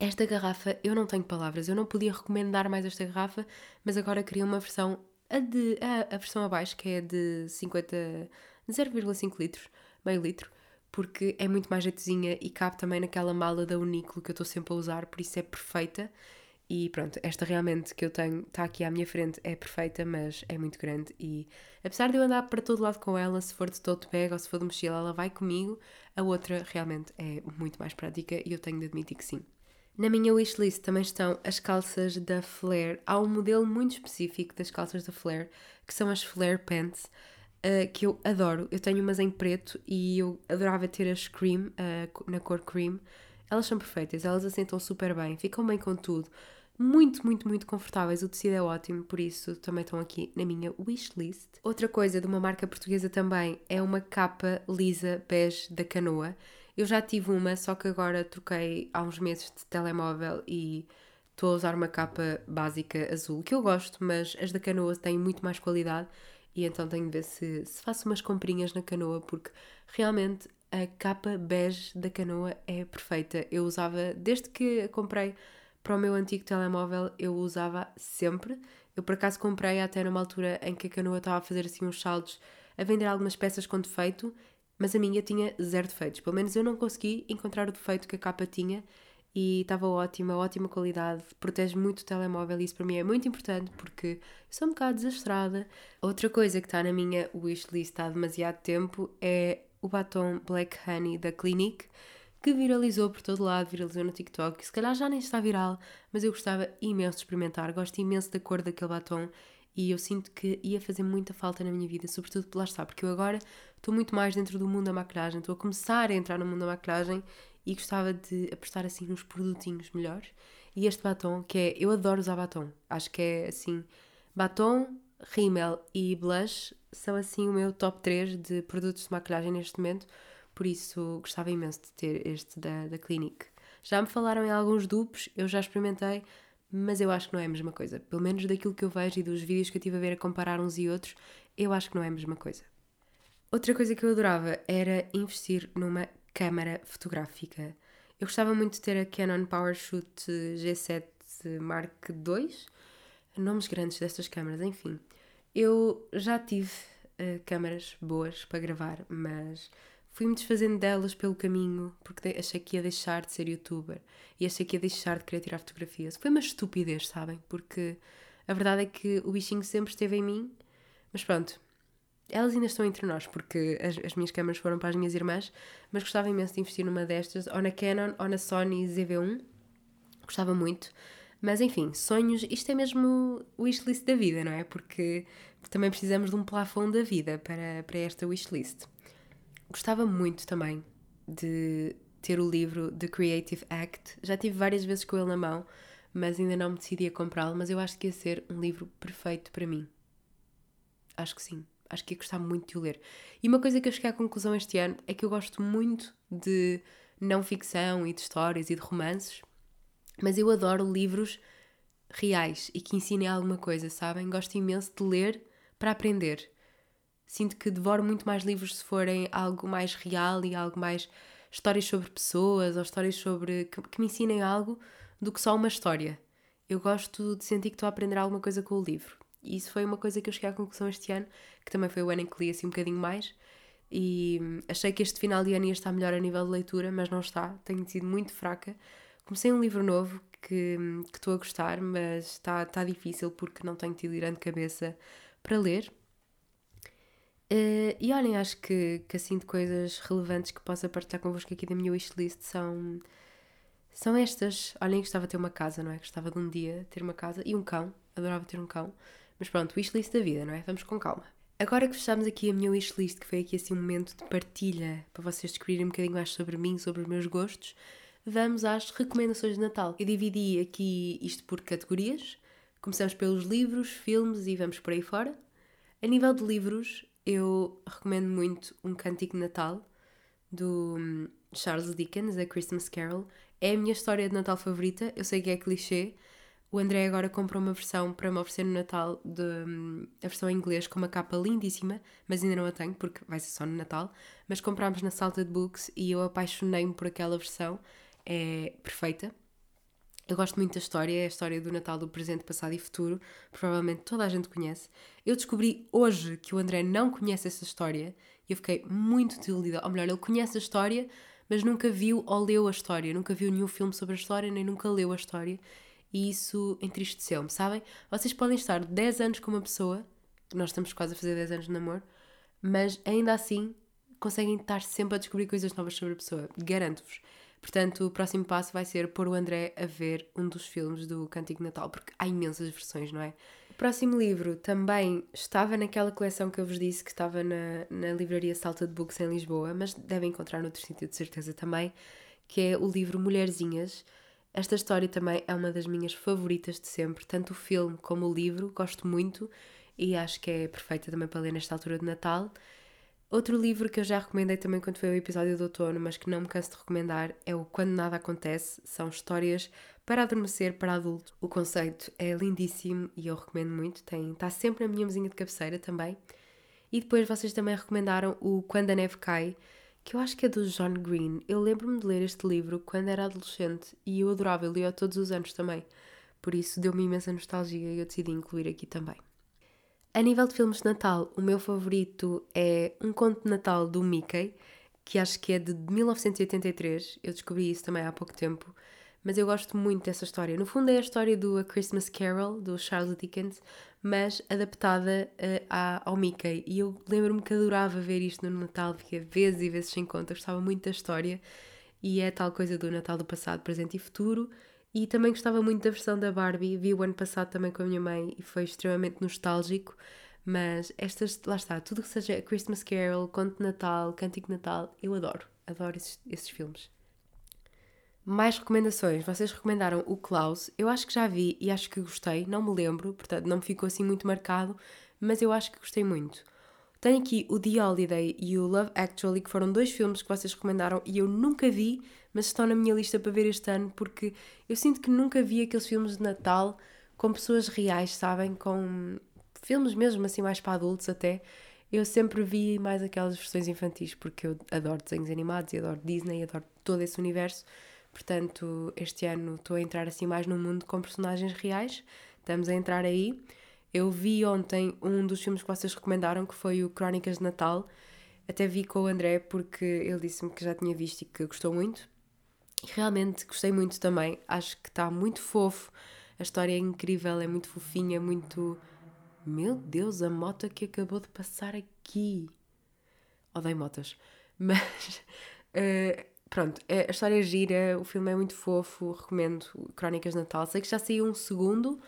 Esta garrafa, eu não tenho palavras, eu não podia recomendar mais esta garrafa, mas agora queria uma versão, a, de, a, a versão abaixo, que é de 50, 0,5 litros, meio litro, porque é muito mais jeitozinha e cabe também naquela mala da Uniclo que eu estou sempre a usar, por isso é perfeita. E pronto, esta realmente que eu tenho, está aqui à minha frente, é perfeita, mas é muito grande. E apesar de eu andar para todo lado com ela, se for de tote bag ou se for de mochila, ela vai comigo. A outra realmente é muito mais prática e eu tenho de admitir que sim. Na minha wishlist também estão as calças da Flare. Há um modelo muito específico das calças da Flare, que são as Flare Pants. uh, que eu adoro. Eu tenho umas em preto e eu adorava ter as cream, uh, na cor cream. Elas são perfeitas, elas assentam super bem, ficam bem com tudo. Muito, muito, muito confortáveis. O tecido é ótimo, por isso também estão aqui na minha wishlist. Outra coisa de uma marca portuguesa também é uma capa lisa bege da Canoa. Eu já tive uma, só que agora troquei há uns meses de telemóvel e estou a usar uma capa básica azul, que eu gosto, mas as da Canoa têm muito mais qualidade e então tenho de ver se, se faço umas comprinhas na Canoa, porque realmente a capa bege da Canoa é perfeita. Eu usava, desde que a comprei para o meu antigo telemóvel, eu usava sempre. Eu por acaso comprei até numa altura em que a Canoa estava a fazer assim uns saldos, a vender algumas peças com defeito mas a minha tinha zero defeitos. Pelo menos eu não consegui encontrar o defeito que a capa tinha e estava ótima, ótima qualidade, protege muito o telemóvel e isso para mim é muito importante porque sou um bocado desastrada. Outra coisa que está na minha wishlist há demasiado tempo é o batom Black Honey da Clinique que viralizou por todo lado, viralizou no TikTok, se calhar já nem está viral, mas eu gostava imenso de experimentar, gosto imenso da cor daquele batom e eu sinto que ia fazer muita falta na minha vida, sobretudo lá está, porque eu agora estou muito mais dentro do mundo da maquilhagem, estou a começar a entrar no mundo da maquilhagem e gostava de apostar assim nos produtinhos melhores. E este batom, que é, eu adoro usar batom, acho que é assim, batom, rímel e blush são assim o meu top 3 de produtos de maquilhagem neste momento, por isso gostava imenso de ter este da, da Clinique. Já me falaram em alguns dupes, eu já experimentei, mas eu acho que não é a mesma coisa. Pelo menos daquilo que eu vejo e dos vídeos que eu tive a ver a comparar uns e outros, eu acho que não é a mesma coisa. Outra coisa que eu adorava era investir numa câmara fotográfica. Eu gostava muito de ter a Canon PowerShoot G7 Mark II, nomes grandes destas câmaras, enfim. Eu já tive uh, câmaras boas para gravar, mas fui-me desfazendo delas pelo caminho porque achei que ia deixar de ser youtuber e achei que ia deixar de querer tirar fotografias. Foi uma estupidez, sabem? Porque a verdade é que o bichinho sempre esteve em mim, mas pronto, elas ainda estão entre nós porque as, as minhas câmaras foram para as minhas irmãs, mas gostava imenso de investir numa destas, ou na Canon ou na Sony ZV-1, gostava muito. Mas enfim, sonhos, isto é mesmo o wishlist da vida, não é? Porque também precisamos de um plafond da vida para, para esta wishlist. Gostava muito também de ter o livro The Creative Act. Já tive várias vezes com ele na mão, mas ainda não me decidi a comprá-lo. Mas eu acho que ia ser um livro perfeito para mim. Acho que sim. Acho que ia gostar muito de o ler. E uma coisa que eu cheguei à conclusão este ano é que eu gosto muito de não ficção e de histórias e de romances, mas eu adoro livros reais e que ensinem alguma coisa, sabem? Gosto imenso de ler para aprender. Sinto que devoro muito mais livros se forem algo mais real e algo mais histórias sobre pessoas ou histórias sobre que, que me ensinem algo do que só uma história. Eu gosto de sentir que estou a aprender alguma coisa com o livro. E isso foi uma coisa que eu cheguei à conclusão este ano, que também foi o ano em que li assim um bocadinho mais. E hum, achei que este final de ano ia estar melhor a nível de leitura, mas não está. Tenho sido muito fraca. Comecei um livro novo que, hum, que estou a gostar, mas está, está difícil porque não tenho tido grande cabeça para ler. Uh, e olhem, acho que, que assim de coisas relevantes que possa partilhar convosco aqui da minha wishlist são, são estas. Olhem, gostava de ter uma casa, não é? Gostava de um dia ter uma casa e um cão. Adorava ter um cão. Mas pronto, wishlist da vida, não é? Vamos com calma. Agora que fechamos aqui a minha wishlist, que foi aqui assim um momento de partilha para vocês descobrirem um bocadinho mais sobre mim, sobre os meus gostos, vamos às recomendações de Natal. Eu dividi aqui isto por categorias. Começamos pelos livros, filmes e vamos por aí fora. A nível de livros, eu recomendo muito Um Cântico de Natal, do hum, Charles Dickens, A Christmas Carol. É a minha história de Natal favorita, eu sei que é clichê. O André agora comprou uma versão para me oferecer no Natal, de, hum, a versão em inglês, com uma capa lindíssima, mas ainda não a tenho porque vai ser só no Natal. Mas comprámos na Salted Books e eu apaixonei-me por aquela versão, é perfeita. Eu gosto muito da história, é a história do Natal do presente, passado e futuro. Provavelmente toda a gente conhece. Eu descobri hoje que o André não conhece essa história e eu fiquei muito desiludida. Ou melhor, ele conhece a história, mas nunca viu ou leu a história. Nunca viu nenhum filme sobre a história, nem nunca leu a história. E isso entristeceu-me, sabem? Vocês podem estar 10 anos com uma pessoa, nós estamos quase a fazer 10 anos de namoro, mas ainda assim conseguem estar sempre a descobrir coisas novas sobre a pessoa. Garanto-vos. Portanto, o próximo passo vai ser pôr o André a ver um dos filmes do Cântico Natal, porque há imensas versões, não é? próximo livro também estava naquela coleção que eu vos disse que estava na, na livraria Salta de Books em Lisboa, mas devem encontrar noutro sítio de certeza também, que é o livro Mulherzinhas. Esta história também é uma das minhas favoritas de sempre, tanto o filme como o livro, gosto muito e acho que é perfeita também para ler nesta altura de Natal. Outro livro que eu já recomendei também quando foi o episódio do outono, mas que não me canso de recomendar, é o Quando Nada Acontece. São histórias para adormecer para adultos. O conceito é lindíssimo e eu recomendo muito. Tem, está sempre na minha mesinha de cabeceira também. E depois vocês também recomendaram o Quando a Neve Cai, que eu acho que é do John Green. Eu lembro-me de ler este livro quando era adolescente e eu adorava, eu lia todos os anos também. Por isso deu-me imensa nostalgia e eu decidi incluir aqui também. A nível de filmes de Natal, o meu favorito é Um Conto de Natal do Mickey, que acho que é de 1983. Eu descobri isso também há pouco tempo, mas eu gosto muito dessa história. No fundo, é a história do A Christmas Carol, do Charles Dickens, mas adaptada uh, ao Mickey. E eu lembro-me que adorava ver isto no Natal, via vezes e vezes sem conta. gostava muito da história e é tal coisa do Natal do passado, presente e futuro. E também gostava muito da versão da Barbie, vi o ano passado também com a minha mãe e foi extremamente nostálgico. Mas estas, lá está, tudo que seja Christmas Carol, Conto de Natal, Cântico de Natal, eu adoro, adoro esses, esses filmes. Mais recomendações. Vocês recomendaram o Klaus. Eu acho que já vi e acho que gostei. Não me lembro, portanto não me ficou assim muito marcado, mas eu acho que gostei muito. Tenho aqui o The Holiday e o Love Actually, que foram dois filmes que vocês recomendaram e eu nunca vi, mas estão na minha lista para ver este ano porque eu sinto que nunca vi aqueles filmes de Natal com pessoas reais, sabem? Com filmes mesmo assim mais para adultos até. Eu sempre vi mais aquelas versões infantis porque eu adoro desenhos animados e adoro Disney, adoro todo esse universo. Portanto, este ano estou a entrar assim mais no mundo com personagens reais. Estamos a entrar aí. Eu vi ontem um dos filmes que vocês recomendaram, que foi o Crónicas de Natal. Até vi com o André porque ele disse-me que já tinha visto e que gostou muito. Realmente gostei muito também. Acho que está muito fofo. A história é incrível, é muito fofinha, muito. Meu Deus, a moto que acabou de passar aqui. Odeio motas. Mas. Uh, pronto, a história é gira, o filme é muito fofo, recomendo Crónicas de Natal. Sei que já saiu um segundo,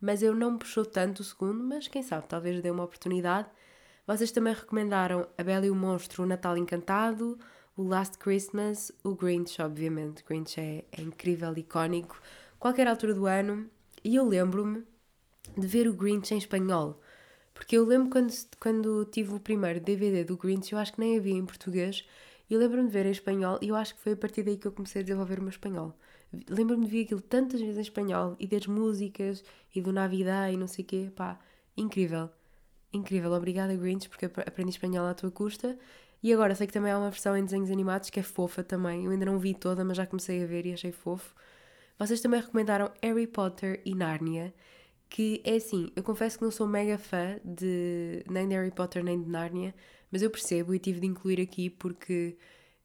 mas eu não me puxou tanto o segundo, mas quem sabe, talvez dê uma oportunidade. Vocês também recomendaram A Bela e o Monstro, O Natal Encantado, o Last Christmas, o Grinch, obviamente. Grinch é, é incrível, icónico, qualquer altura do ano. E eu lembro-me de ver o Grinch em espanhol. Porque eu lembro quando, quando tive o primeiro DVD do Grinch, eu acho que nem havia em português. E lembro-me de ver em espanhol, e eu acho que foi a partir daí que eu comecei a desenvolver o meu espanhol. Lembro-me de ver aquilo tantas vezes em espanhol e das músicas e do Navidad e não sei o quê. Pá, incrível. Incrível. Obrigada, Grinch, porque aprendi espanhol à tua custa. E agora sei que também há uma versão em desenhos animados que é fofa também. Eu ainda não vi toda, mas já comecei a ver e achei fofo. Vocês também recomendaram Harry Potter e Narnia, que é assim, eu confesso que não sou mega fã de nem de Harry Potter nem de Narnia, mas eu percebo e tive de incluir aqui porque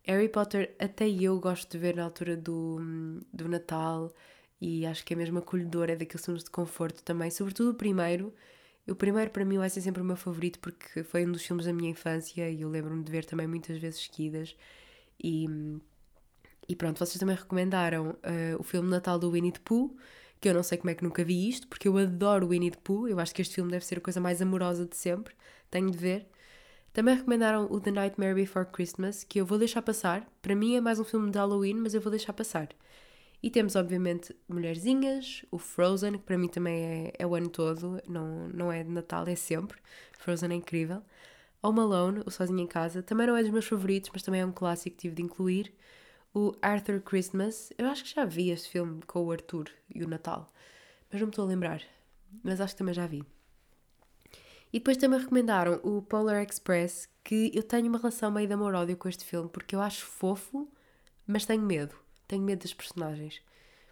Harry Potter, até eu gosto de ver na altura do, do Natal e acho que é mesmo acolhedor, é daqueles filmes de conforto também, sobretudo o primeiro. O primeiro para mim vai ser sempre o meu favorito porque foi um dos filmes da minha infância e eu lembro-me de ver também muitas vezes seguidas. E, e pronto, vocês também recomendaram uh, o filme Natal do Winnie the Pooh, que eu não sei como é que nunca vi isto, porque eu adoro Winnie the Pooh, eu acho que este filme deve ser a coisa mais amorosa de sempre, tenho de ver. Também recomendaram o The Nightmare Before Christmas, que eu vou deixar passar. Para mim é mais um filme de Halloween, mas eu vou deixar passar. E temos, obviamente, Mulherzinhas, o Frozen, que para mim também é, é o ano todo, não, não é de Natal, é sempre. Frozen é incrível. Home Alone, o Sozinho em Casa, também não é dos meus favoritos, mas também é um clássico que tive de incluir. O Arthur Christmas, eu acho que já vi este filme com o Arthur e o Natal, mas não me estou a lembrar. Mas acho que também já vi. E depois também recomendaram o Polar Express, que eu tenho uma relação meio de amor-ódio com este filme, porque eu acho fofo, mas tenho medo. Tenho medo das personagens.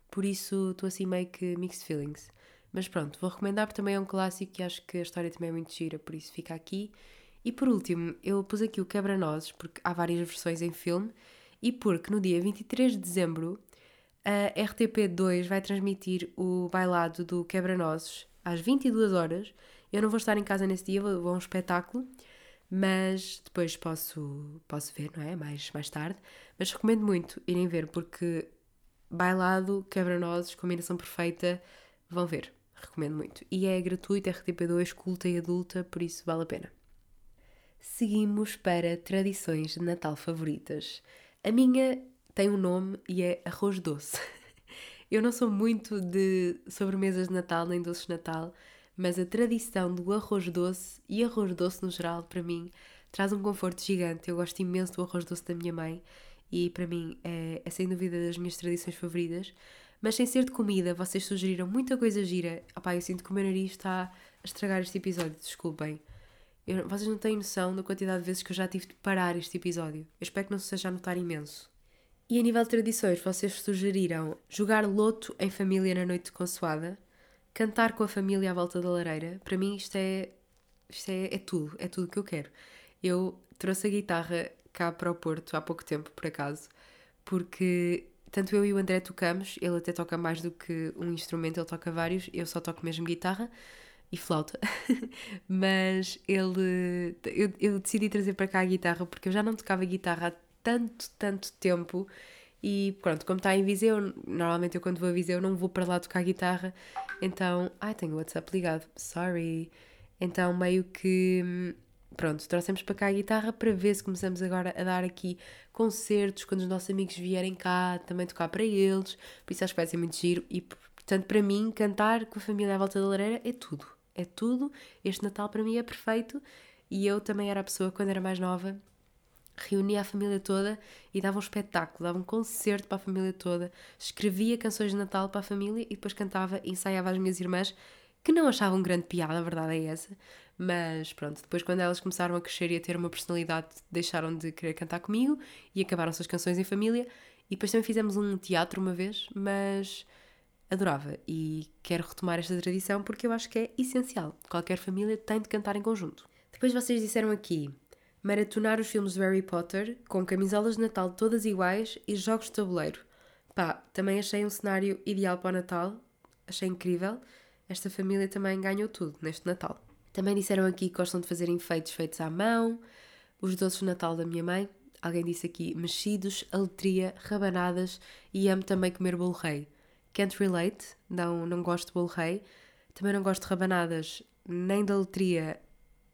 Por isso estou assim meio que mixed feelings. Mas pronto, vou recomendar porque também é um clássico e acho que a história também é muito gira, por isso fica aqui. E por último, eu pus aqui o Quebra-Nozes, porque há várias versões em filme, e porque no dia 23 de dezembro a RTP2 vai transmitir o bailado do Quebra-Nozes às 22 horas eu não vou estar em casa nesse dia, vou a um espetáculo, mas depois posso, posso ver, não é? Mais, mais tarde. Mas recomendo muito irem ver, porque bailado, quebra-nozes, combinação perfeita, vão ver. recomendo muito. E é gratuito, RTP2, culta e adulta, por isso vale a pena. Seguimos para tradições de Natal favoritas. A minha tem um nome e é arroz doce. Eu não sou muito de sobremesas de Natal nem doces de Natal, mas a tradição do arroz doce e arroz doce no geral, para mim, traz um conforto gigante. Eu gosto imenso do arroz doce da minha mãe e para mim é, é sem dúvida das minhas tradições favoritas. Mas sem ser de comida, vocês sugeriram muita coisa gira. Opá, eu sinto que o meu nariz está a estragar este episódio, desculpem. Eu, vocês não têm noção da quantidade de vezes que eu já tive de parar este episódio. Eu espero que não se seja a notar imenso. E a nível de tradições, vocês sugeriram jogar loto em família na noite de consoada, cantar com a família à volta da lareira. Para mim isto é, isto é, é tudo, é tudo que eu quero. Eu trouxe a guitarra cá para o Porto há pouco tempo, por acaso, porque tanto eu e o André tocamos, ele até toca mais do que um instrumento, ele toca vários, eu só toco mesmo guitarra e flauta. Mas ele. Eu, eu, decidi trazer para cá a guitarra porque eu já não tocava guitarra há tanto, tanto tempo. E pronto, como está em Viseu, normalmente eu quando vou a Viseu não vou para lá tocar guitarra. Então. Ai, tenho o WhatsApp ligado. Sorry. Então meio que. Pronto, trouxemos para cá a guitarra para ver se começamos agora a dar aqui concertos quando os nossos amigos vierem cá, também tocar para eles. Por isso acho que vai ser muito giro. E portanto, para mim, cantar com a família à volta da lareira é tudo. É tudo. Este Natal para mim é perfeito. E eu também era a pessoa, quando era mais nova, reunia a família toda e dava um espetáculo, dava um concerto para a família toda, escrevia canções de Natal para a família e depois cantava e ensaiava às minhas irmãs, que não achavam grande piada, a verdade é essa. Mas pronto, depois quando elas começaram a crescer e a ter uma personalidade, deixaram de querer cantar comigo e acabaram suas canções em família. E depois também fizemos um teatro uma vez, mas adorava e quero retomar esta tradição porque eu acho que é essencial. Qualquer família tem de cantar em conjunto. Depois vocês disseram aqui maratonar os filmes do Harry Potter com camisolas de Natal todas iguais e jogos de tabuleiro. Pá, também achei um cenário ideal para o Natal, achei incrível. Esta família também ganhou tudo neste Natal. Também disseram aqui que gostam de fazer enfeites feitos à mão, os doces de Natal da minha mãe. Alguém disse aqui mexidos, aletria, rabanadas e amo também comer bolo rei. Can't relate, não, não gosto de bolo rei. Também não gosto de rabanadas, nem da letria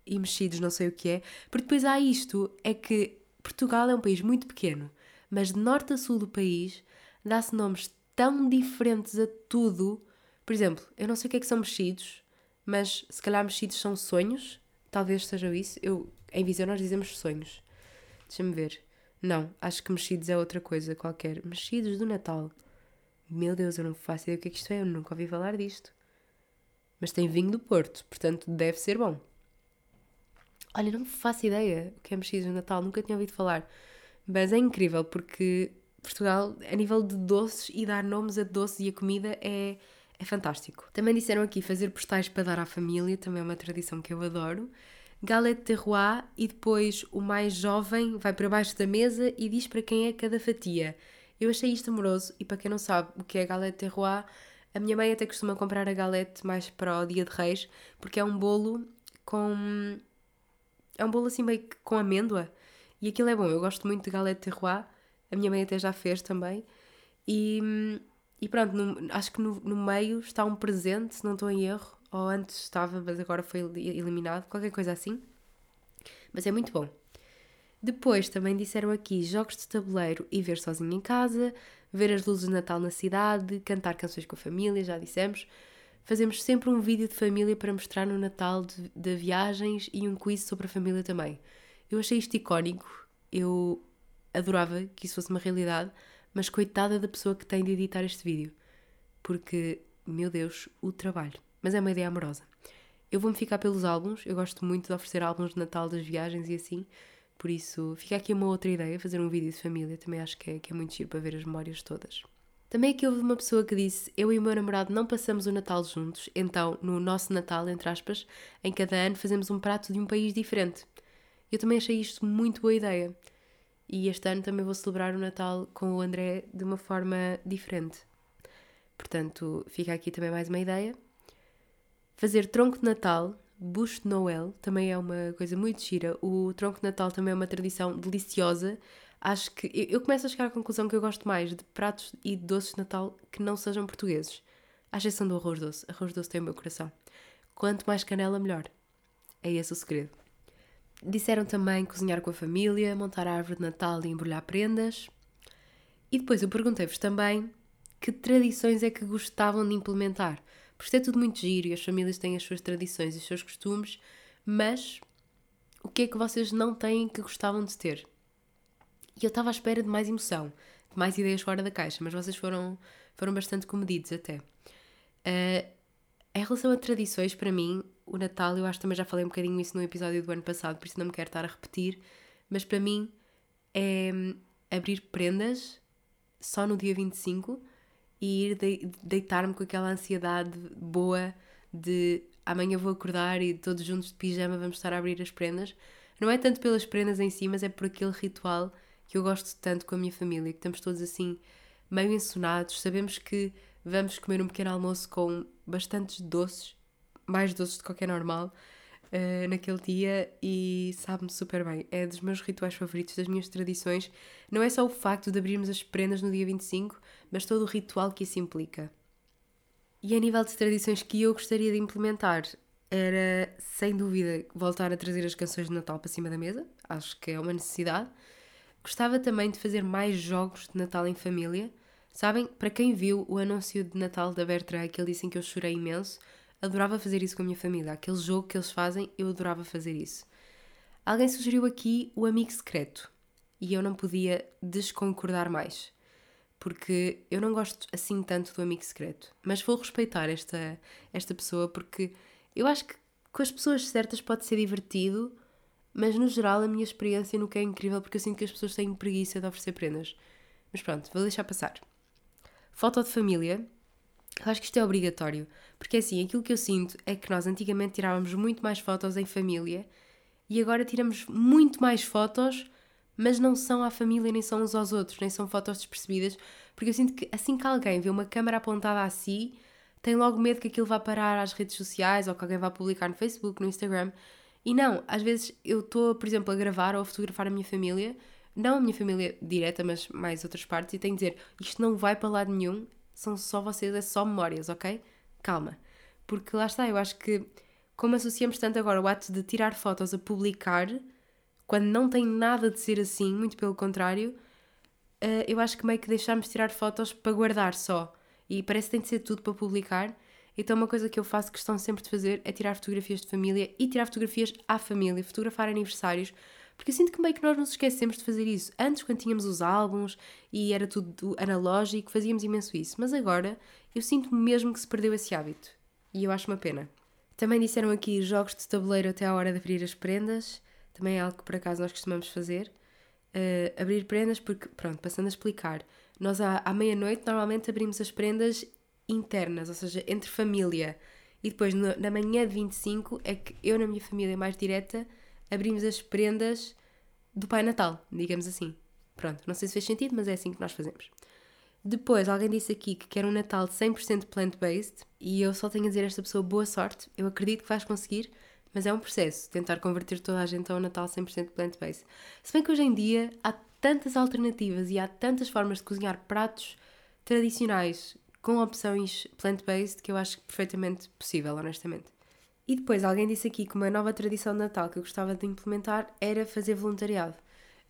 e mexidos, não sei o que é. Porque depois há isto, é que Portugal é um país muito pequeno, mas de norte a sul do país dá-se nomes tão diferentes a tudo. Por exemplo, eu não sei o que é que são mexidos, mas se calhar mexidos são sonhos, talvez seja isso. Eu, em Viseu nós dizemos sonhos. Deixa-me ver. Não, acho que mexidos é outra coisa qualquer. Mexidos do Natal. Meu Deus, eu não faço ideia o que é que isto é, eu nunca ouvi falar disto. Mas tem vinho do Porto, portanto deve ser bom. Olha, não faço ideia o que é mexido no Natal, nunca tinha ouvido falar. Mas é incrível porque Portugal, a nível de doces e dar nomes a doces e a comida, é, é fantástico. Também disseram aqui fazer postais para dar à família, também é uma tradição que eu adoro. Galette de roi e depois o mais jovem vai para baixo da mesa e diz para quem é cada fatia. Eu achei isto amoroso e para quem não sabe o que é galette terroir, a minha mãe até costuma comprar a galette mais para o dia de reis, porque é um bolo com... é um bolo assim meio que com amêndoa. E aquilo é bom, eu gosto muito de galette terroir, a minha mãe até já fez também. E, e pronto, no, acho que no, no meio está um presente, se não estou em erro, ou antes estava, mas agora foi eliminado, qualquer coisa assim. Mas é muito bom. Depois também disseram aqui jogos de tabuleiro e ver sozinho em casa, ver as luzes de Natal na cidade, cantar canções com a família, já dissemos. Fazemos sempre um vídeo de família para mostrar no Natal de, de viagens e um quiz sobre a família também. Eu achei isto icónico, eu adorava que isso fosse uma realidade, mas coitada da pessoa que tem de editar este vídeo, porque, meu Deus, o trabalho. Mas é uma ideia amorosa. Eu vou-me ficar pelos álbuns, eu gosto muito de oferecer álbuns de Natal das viagens e assim, por isso, fica aqui uma outra ideia, fazer um vídeo de família, também acho que é, que é muito giro para ver as memórias todas. Também aqui houve uma pessoa que disse: Eu e o meu namorado não passamos o Natal juntos, então no nosso Natal, entre aspas, em cada ano fazemos um prato de um país diferente. Eu também achei isto muito boa ideia. E este ano também vou celebrar o Natal com o André de uma forma diferente. Portanto, fica aqui também mais uma ideia. Fazer tronco de Natal Bush de Noel também é uma coisa muito gira. O tronco de Natal também é uma tradição deliciosa. Acho que eu começo a chegar à conclusão que eu gosto mais de pratos e doces de Natal que não sejam portugueses. À exceção do arroz doce. Arroz doce tem o meu coração. Quanto mais canela, melhor. É esse o segredo. Disseram também cozinhar com a família, montar a árvore de Natal e embrulhar prendas. E depois eu perguntei-vos também que tradições é que gostavam de implementar. Porque isto é tudo muito giro e as famílias têm as suas tradições e os seus costumes, mas o que é que vocês não têm que gostavam de ter? E eu estava à espera de mais emoção, de mais ideias fora da caixa, mas vocês foram, foram bastante comedidos até. Uh, em relação a tradições, para mim, o Natal, eu acho que também já falei um bocadinho isso no episódio do ano passado, por isso não me quero estar a repetir, mas para mim é hum, abrir prendas só no dia 25 e ir de deitar-me com aquela ansiedade boa de amanhã vou acordar e todos juntos de pijama vamos estar a abrir as prendas. Não é tanto pelas prendas em si, mas é por aquele ritual que eu gosto tanto com a minha família, que estamos todos assim meio ensonados, sabemos que vamos comer um pequeno almoço com bastantes doces, mais doces do que qualquer normal, uh, naquele dia e sabe-me super bem. É dos meus rituais favoritos, das minhas tradições. Não é só o facto de abrirmos as prendas no dia 25, mas todo o ritual que isso implica. E a nível de tradições que eu gostaria de implementar, era sem dúvida voltar a trazer as canções de Natal para cima da mesa, acho que é uma necessidade. Gostava também de fazer mais jogos de Natal em família. Sabem, para quem viu o anúncio de Natal da Bertrand, aquele disse em que eu chorei imenso, adorava fazer isso com a minha família. Aquele jogo que eles fazem, eu adorava fazer isso. Alguém sugeriu aqui o amigo secreto e eu não podia desconcordar mais porque eu não gosto assim tanto do amigo secreto, mas vou respeitar esta, esta pessoa porque eu acho que com as pessoas certas pode ser divertido, mas no geral a minha experiência nunca é incrível porque eu sinto que as pessoas têm preguiça de oferecer prendas. Mas pronto, vou deixar passar. Foto de família. Eu acho que isto é obrigatório, porque assim, aquilo que eu sinto é que nós antigamente tirávamos muito mais fotos em família e agora tiramos muito mais fotos mas não são à família, nem são uns aos outros, nem são fotos despercebidas, porque eu sinto que assim que alguém vê uma câmera apontada a si, tem logo medo que aquilo vá parar às redes sociais ou que alguém vá publicar no Facebook, no Instagram. E não, às vezes eu estou, por exemplo, a gravar ou a fotografar a minha família, não a minha família direta, mas mais outras partes, e tenho de dizer: isto não vai para lado nenhum, são só vocês, é só memórias, ok? Calma. Porque lá está, eu acho que, como associamos tanto agora o ato de tirar fotos a publicar, quando não tem nada de ser assim, muito pelo contrário, uh, eu acho que meio que deixámos de tirar fotos para guardar só. E parece que tem de ser tudo para publicar. Então, uma coisa que eu faço questão sempre de fazer é tirar fotografias de família e tirar fotografias à família, fotografar aniversários, porque eu sinto que meio que nós nos esquecemos de fazer isso. Antes, quando tínhamos os álbuns e era tudo analógico, fazíamos imenso isso. Mas agora, eu sinto mesmo que se perdeu esse hábito. E eu acho uma pena. Também disseram aqui jogos de tabuleiro até a hora de abrir as prendas também é algo que por acaso nós costumamos fazer. Uh, abrir prendas, porque, pronto, passando a explicar, nós à, à meia-noite normalmente abrimos as prendas internas, ou seja, entre família. E depois no, na manhã de 25 é que eu, na minha família mais direta, abrimos as prendas do Pai Natal, digamos assim. Pronto, não sei se fez sentido, mas é assim que nós fazemos. Depois, alguém disse aqui que quer um Natal 100% plant-based e eu só tenho a dizer a esta pessoa boa sorte. Eu acredito que vais conseguir, mas é um processo, tentar converter toda a gente ao Natal 100% plant-based. Se bem que hoje em dia há tantas alternativas e há tantas formas de cozinhar pratos tradicionais com opções plant-based que eu acho perfeitamente possível, honestamente. E depois alguém disse aqui que uma nova tradição de Natal que eu gostava de implementar era fazer voluntariado.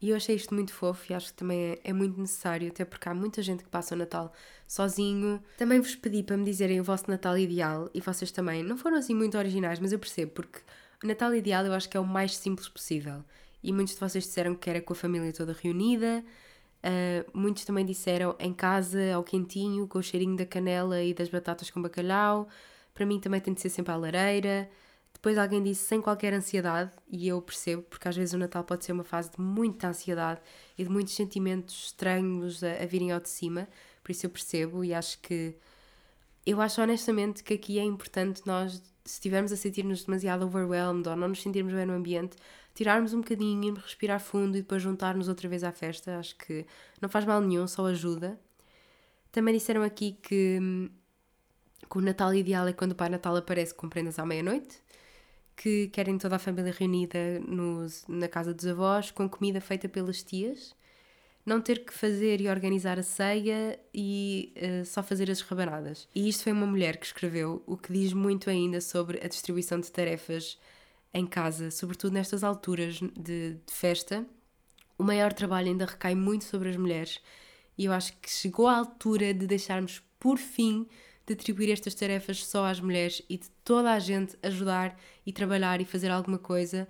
E eu achei isto muito fofo e acho que também é, é, muito necessário, até porque há muita gente que passa o Natal sozinho. Também vos pedi para me dizerem o vosso Natal ideal e vocês também. Não foram assim muito originais, mas eu percebo, porque o Natal ideal eu acho que é o mais simples possível. E muitos de vocês disseram que era com a família toda reunida. Uh, muitos também disseram em casa, ao quentinho, com o cheirinho da canela e das batatas com bacalhau. Para mim também tem de ser sempre à lareira. Depois alguém disse sem qualquer ansiedade, e eu percebo, porque às vezes o Natal pode ser uma fase de muita ansiedade e de muitos sentimentos estranhos a, a virem ao de cima, por isso eu percebo e acho que. Eu acho honestamente que aqui é importante nós, se estivermos a sentir-nos demasiado overwhelmed ou não nos sentirmos bem no ambiente, tirarmos um bocadinho, respirar fundo e depois juntar-nos outra vez à festa. Acho que não faz mal nenhum, só ajuda. Também disseram aqui que, que o Natal ideal é quando o Pai Natal aparece com prendas à meia-noite que querem toda a família reunida nos, na casa dos avós, com comida feita pelas tias. não ter que fazer e organizar a ceia e uh, só fazer as rabanadas. E isto foi uma mulher que escreveu, o que diz muito ainda sobre a distribuição de tarefas em casa, sobretudo nestas alturas de, de festa. O maior trabalho ainda recai muito sobre as mulheres e eu acho que chegou a altura de deixarmos, por fim, de atribuir estas tarefas só às mulheres e de toda a gente ajudar e trabalhar e fazer alguma coisa,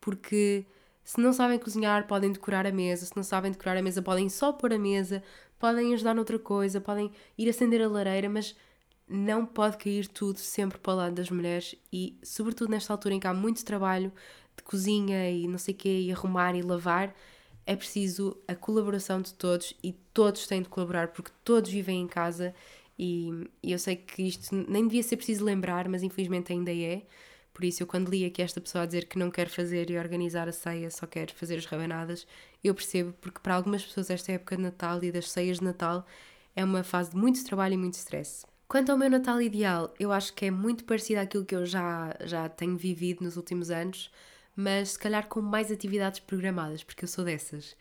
porque se não sabem cozinhar, podem decorar a mesa, se não sabem decorar a mesa, podem só pôr a mesa, podem ajudar noutra coisa, podem ir acender a lareira, mas não pode cair tudo sempre para o lado das mulheres e, sobretudo nesta altura em que há muito trabalho de cozinha e não sei o quê, e arrumar e lavar, é preciso a colaboração de todos e todos têm de colaborar porque todos vivem em casa e, e, eu sei que isto nem devia ser preciso lembrar, mas infelizmente ainda é. Por isso, eu quando li aqui esta pessoa a dizer que não quer fazer e organizar a ceia, só quer fazer as rabanadas, eu percebo, porque para algumas pessoas esta época de Natal e das ceias de Natal é uma fase de muito trabalho e muito stress. Quanto ao meu Natal ideal, eu acho que é muito parecido àquilo que eu já, já tenho vivido nos últimos anos, mas se calhar com mais atividades programadas, porque eu sou dessas.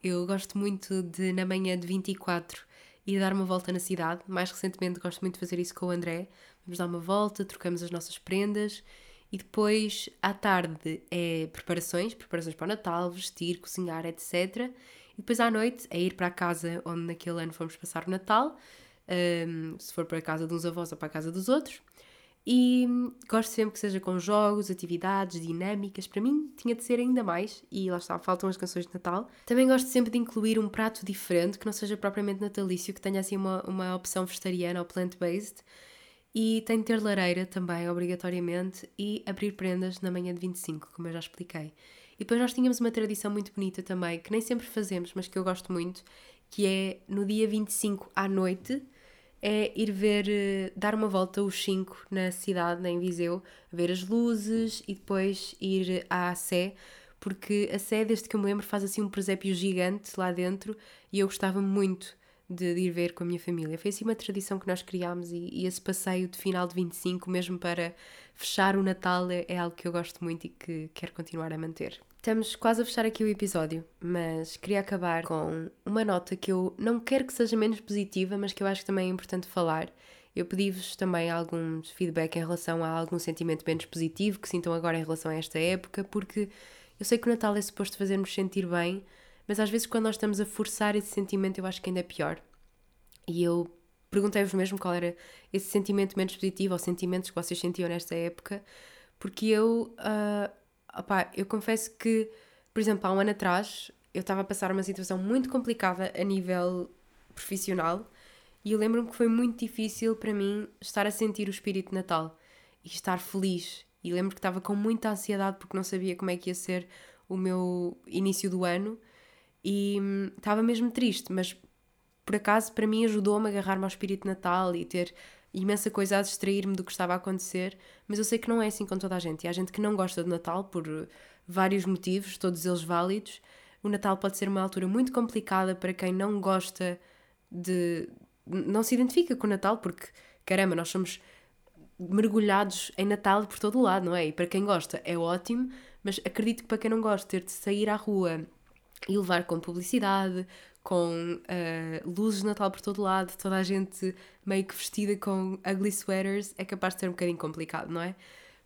Eu gosto muito de, na manhã de 24, ir dar uma volta na cidade. Mais recentemente gosto muito de fazer isso com o André. Vamos dar uma volta, trocamos as nossas prendas e depois à tarde é preparações, preparações para o Natal, vestir, cozinhar, etc. E depois à noite é ir para a casa onde naquele ano fomos passar o Natal, um, se for para a casa de uns avós ou para a casa dos outros. E gosto sempre que seja com jogos, atividades, dinâmicas. Para mim, tinha de ser ainda mais. E lá está, faltam as canções de Natal. Também gosto sempre de incluir um prato diferente, que não seja propriamente natalício, que tenha assim uma, uma opção vegetariana ou plant-based. E tem de ter lareira também, obrigatoriamente. E abrir prendas na manhã de 25, como eu já expliquei. E depois nós tínhamos uma tradição muito bonita também, que nem sempre fazemos, mas que eu gosto muito, que é no dia 25 à noite é ir ver, eh, dar uma volta os 5 na cidade, em Viseu, ver as luzes e depois ir à Sé, porque a Sé, desde que eu me lembro, faz assim um presépio gigante lá dentro e eu gostava muito de, de ir ver com a minha família. Foi assim uma tradição que nós criámos e, e, esse passeio de final de 25, mesmo para fechar o Natal, é, é algo que eu gosto muito e que quero continuar a manter. Estamos quase a fechar aqui o episódio, mas queria acabar com uma nota que eu não quero que seja menos positiva, mas que eu acho que também é importante falar. Eu pedi-vos também alguns feedback em relação a algum sentimento menos positivo que sintam agora em relação a esta época, porque eu sei que o Natal é suposto fazer-nos sentir bem, mas às vezes quando nós estamos a forçar esse sentimento eu acho que ainda é pior. E eu perguntei-vos mesmo qual era esse sentimento menos positivo ou sentimentos que vocês sentiam nesta época, porque eu. Uh, opá, eu confesso que, por exemplo, há um ano atrás eu estava a passar uma situação muito complicada a nível profissional e eu lembro-me que foi muito difícil para mim estar a sentir o espírito de Natal e estar feliz. E lembro que estava com muita ansiedade porque não sabia como é que ia ser o meu início do ano e hum, estava mesmo triste, mas por acaso para mim ajudou-me a agarrar-me ao espírito de Natal e ter imensa coisa a distrair-me do que estava a acontecer, mas eu sei que não é assim com toda a gente. E há gente que não gosta do Natal por vários motivos, todos eles válidos. O Natal pode ser uma altura muito complicada para quem não gosta de. não se identifica com o Natal, porque, caramba, nós somos mergulhados em Natal por todo o lado, não é? E para quem gosta é ótimo, mas acredito que para quem não gosta, ter de sair à rua e levar com publicidade, com uh, luzes de Natal por todo lado, toda a gente meio que vestida com ugly sweaters, é capaz de ser um bocadinho complicado, não é?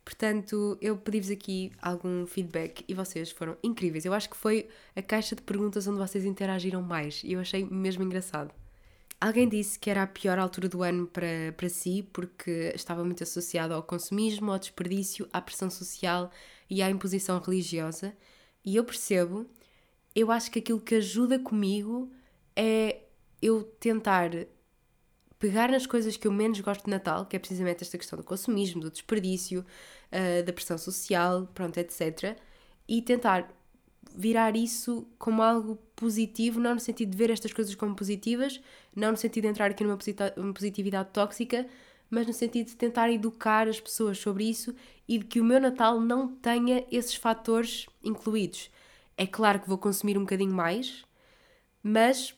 Portanto, eu pedi-vos aqui algum feedback e vocês foram incríveis. Eu acho que foi a caixa de perguntas onde vocês interagiram mais e eu achei mesmo engraçado. Alguém disse que era a pior altura do ano para, para si porque estava muito associado ao consumismo, ao desperdício, à pressão social e à imposição religiosa. E eu percebo, eu acho que aquilo que ajuda comigo é eu tentar pegar nas coisas que eu menos gosto de Natal, que é precisamente esta questão do consumismo, do desperdício, uh, da pressão social, pronto, etc. E tentar virar isso como algo positivo, não no sentido de ver estas coisas como positivas, não no sentido de entrar aqui numa positividade tóxica, mas no sentido de tentar educar as pessoas sobre isso e de que o meu Natal não tenha esses fatores incluídos. É claro que vou consumir um bocadinho mais, mas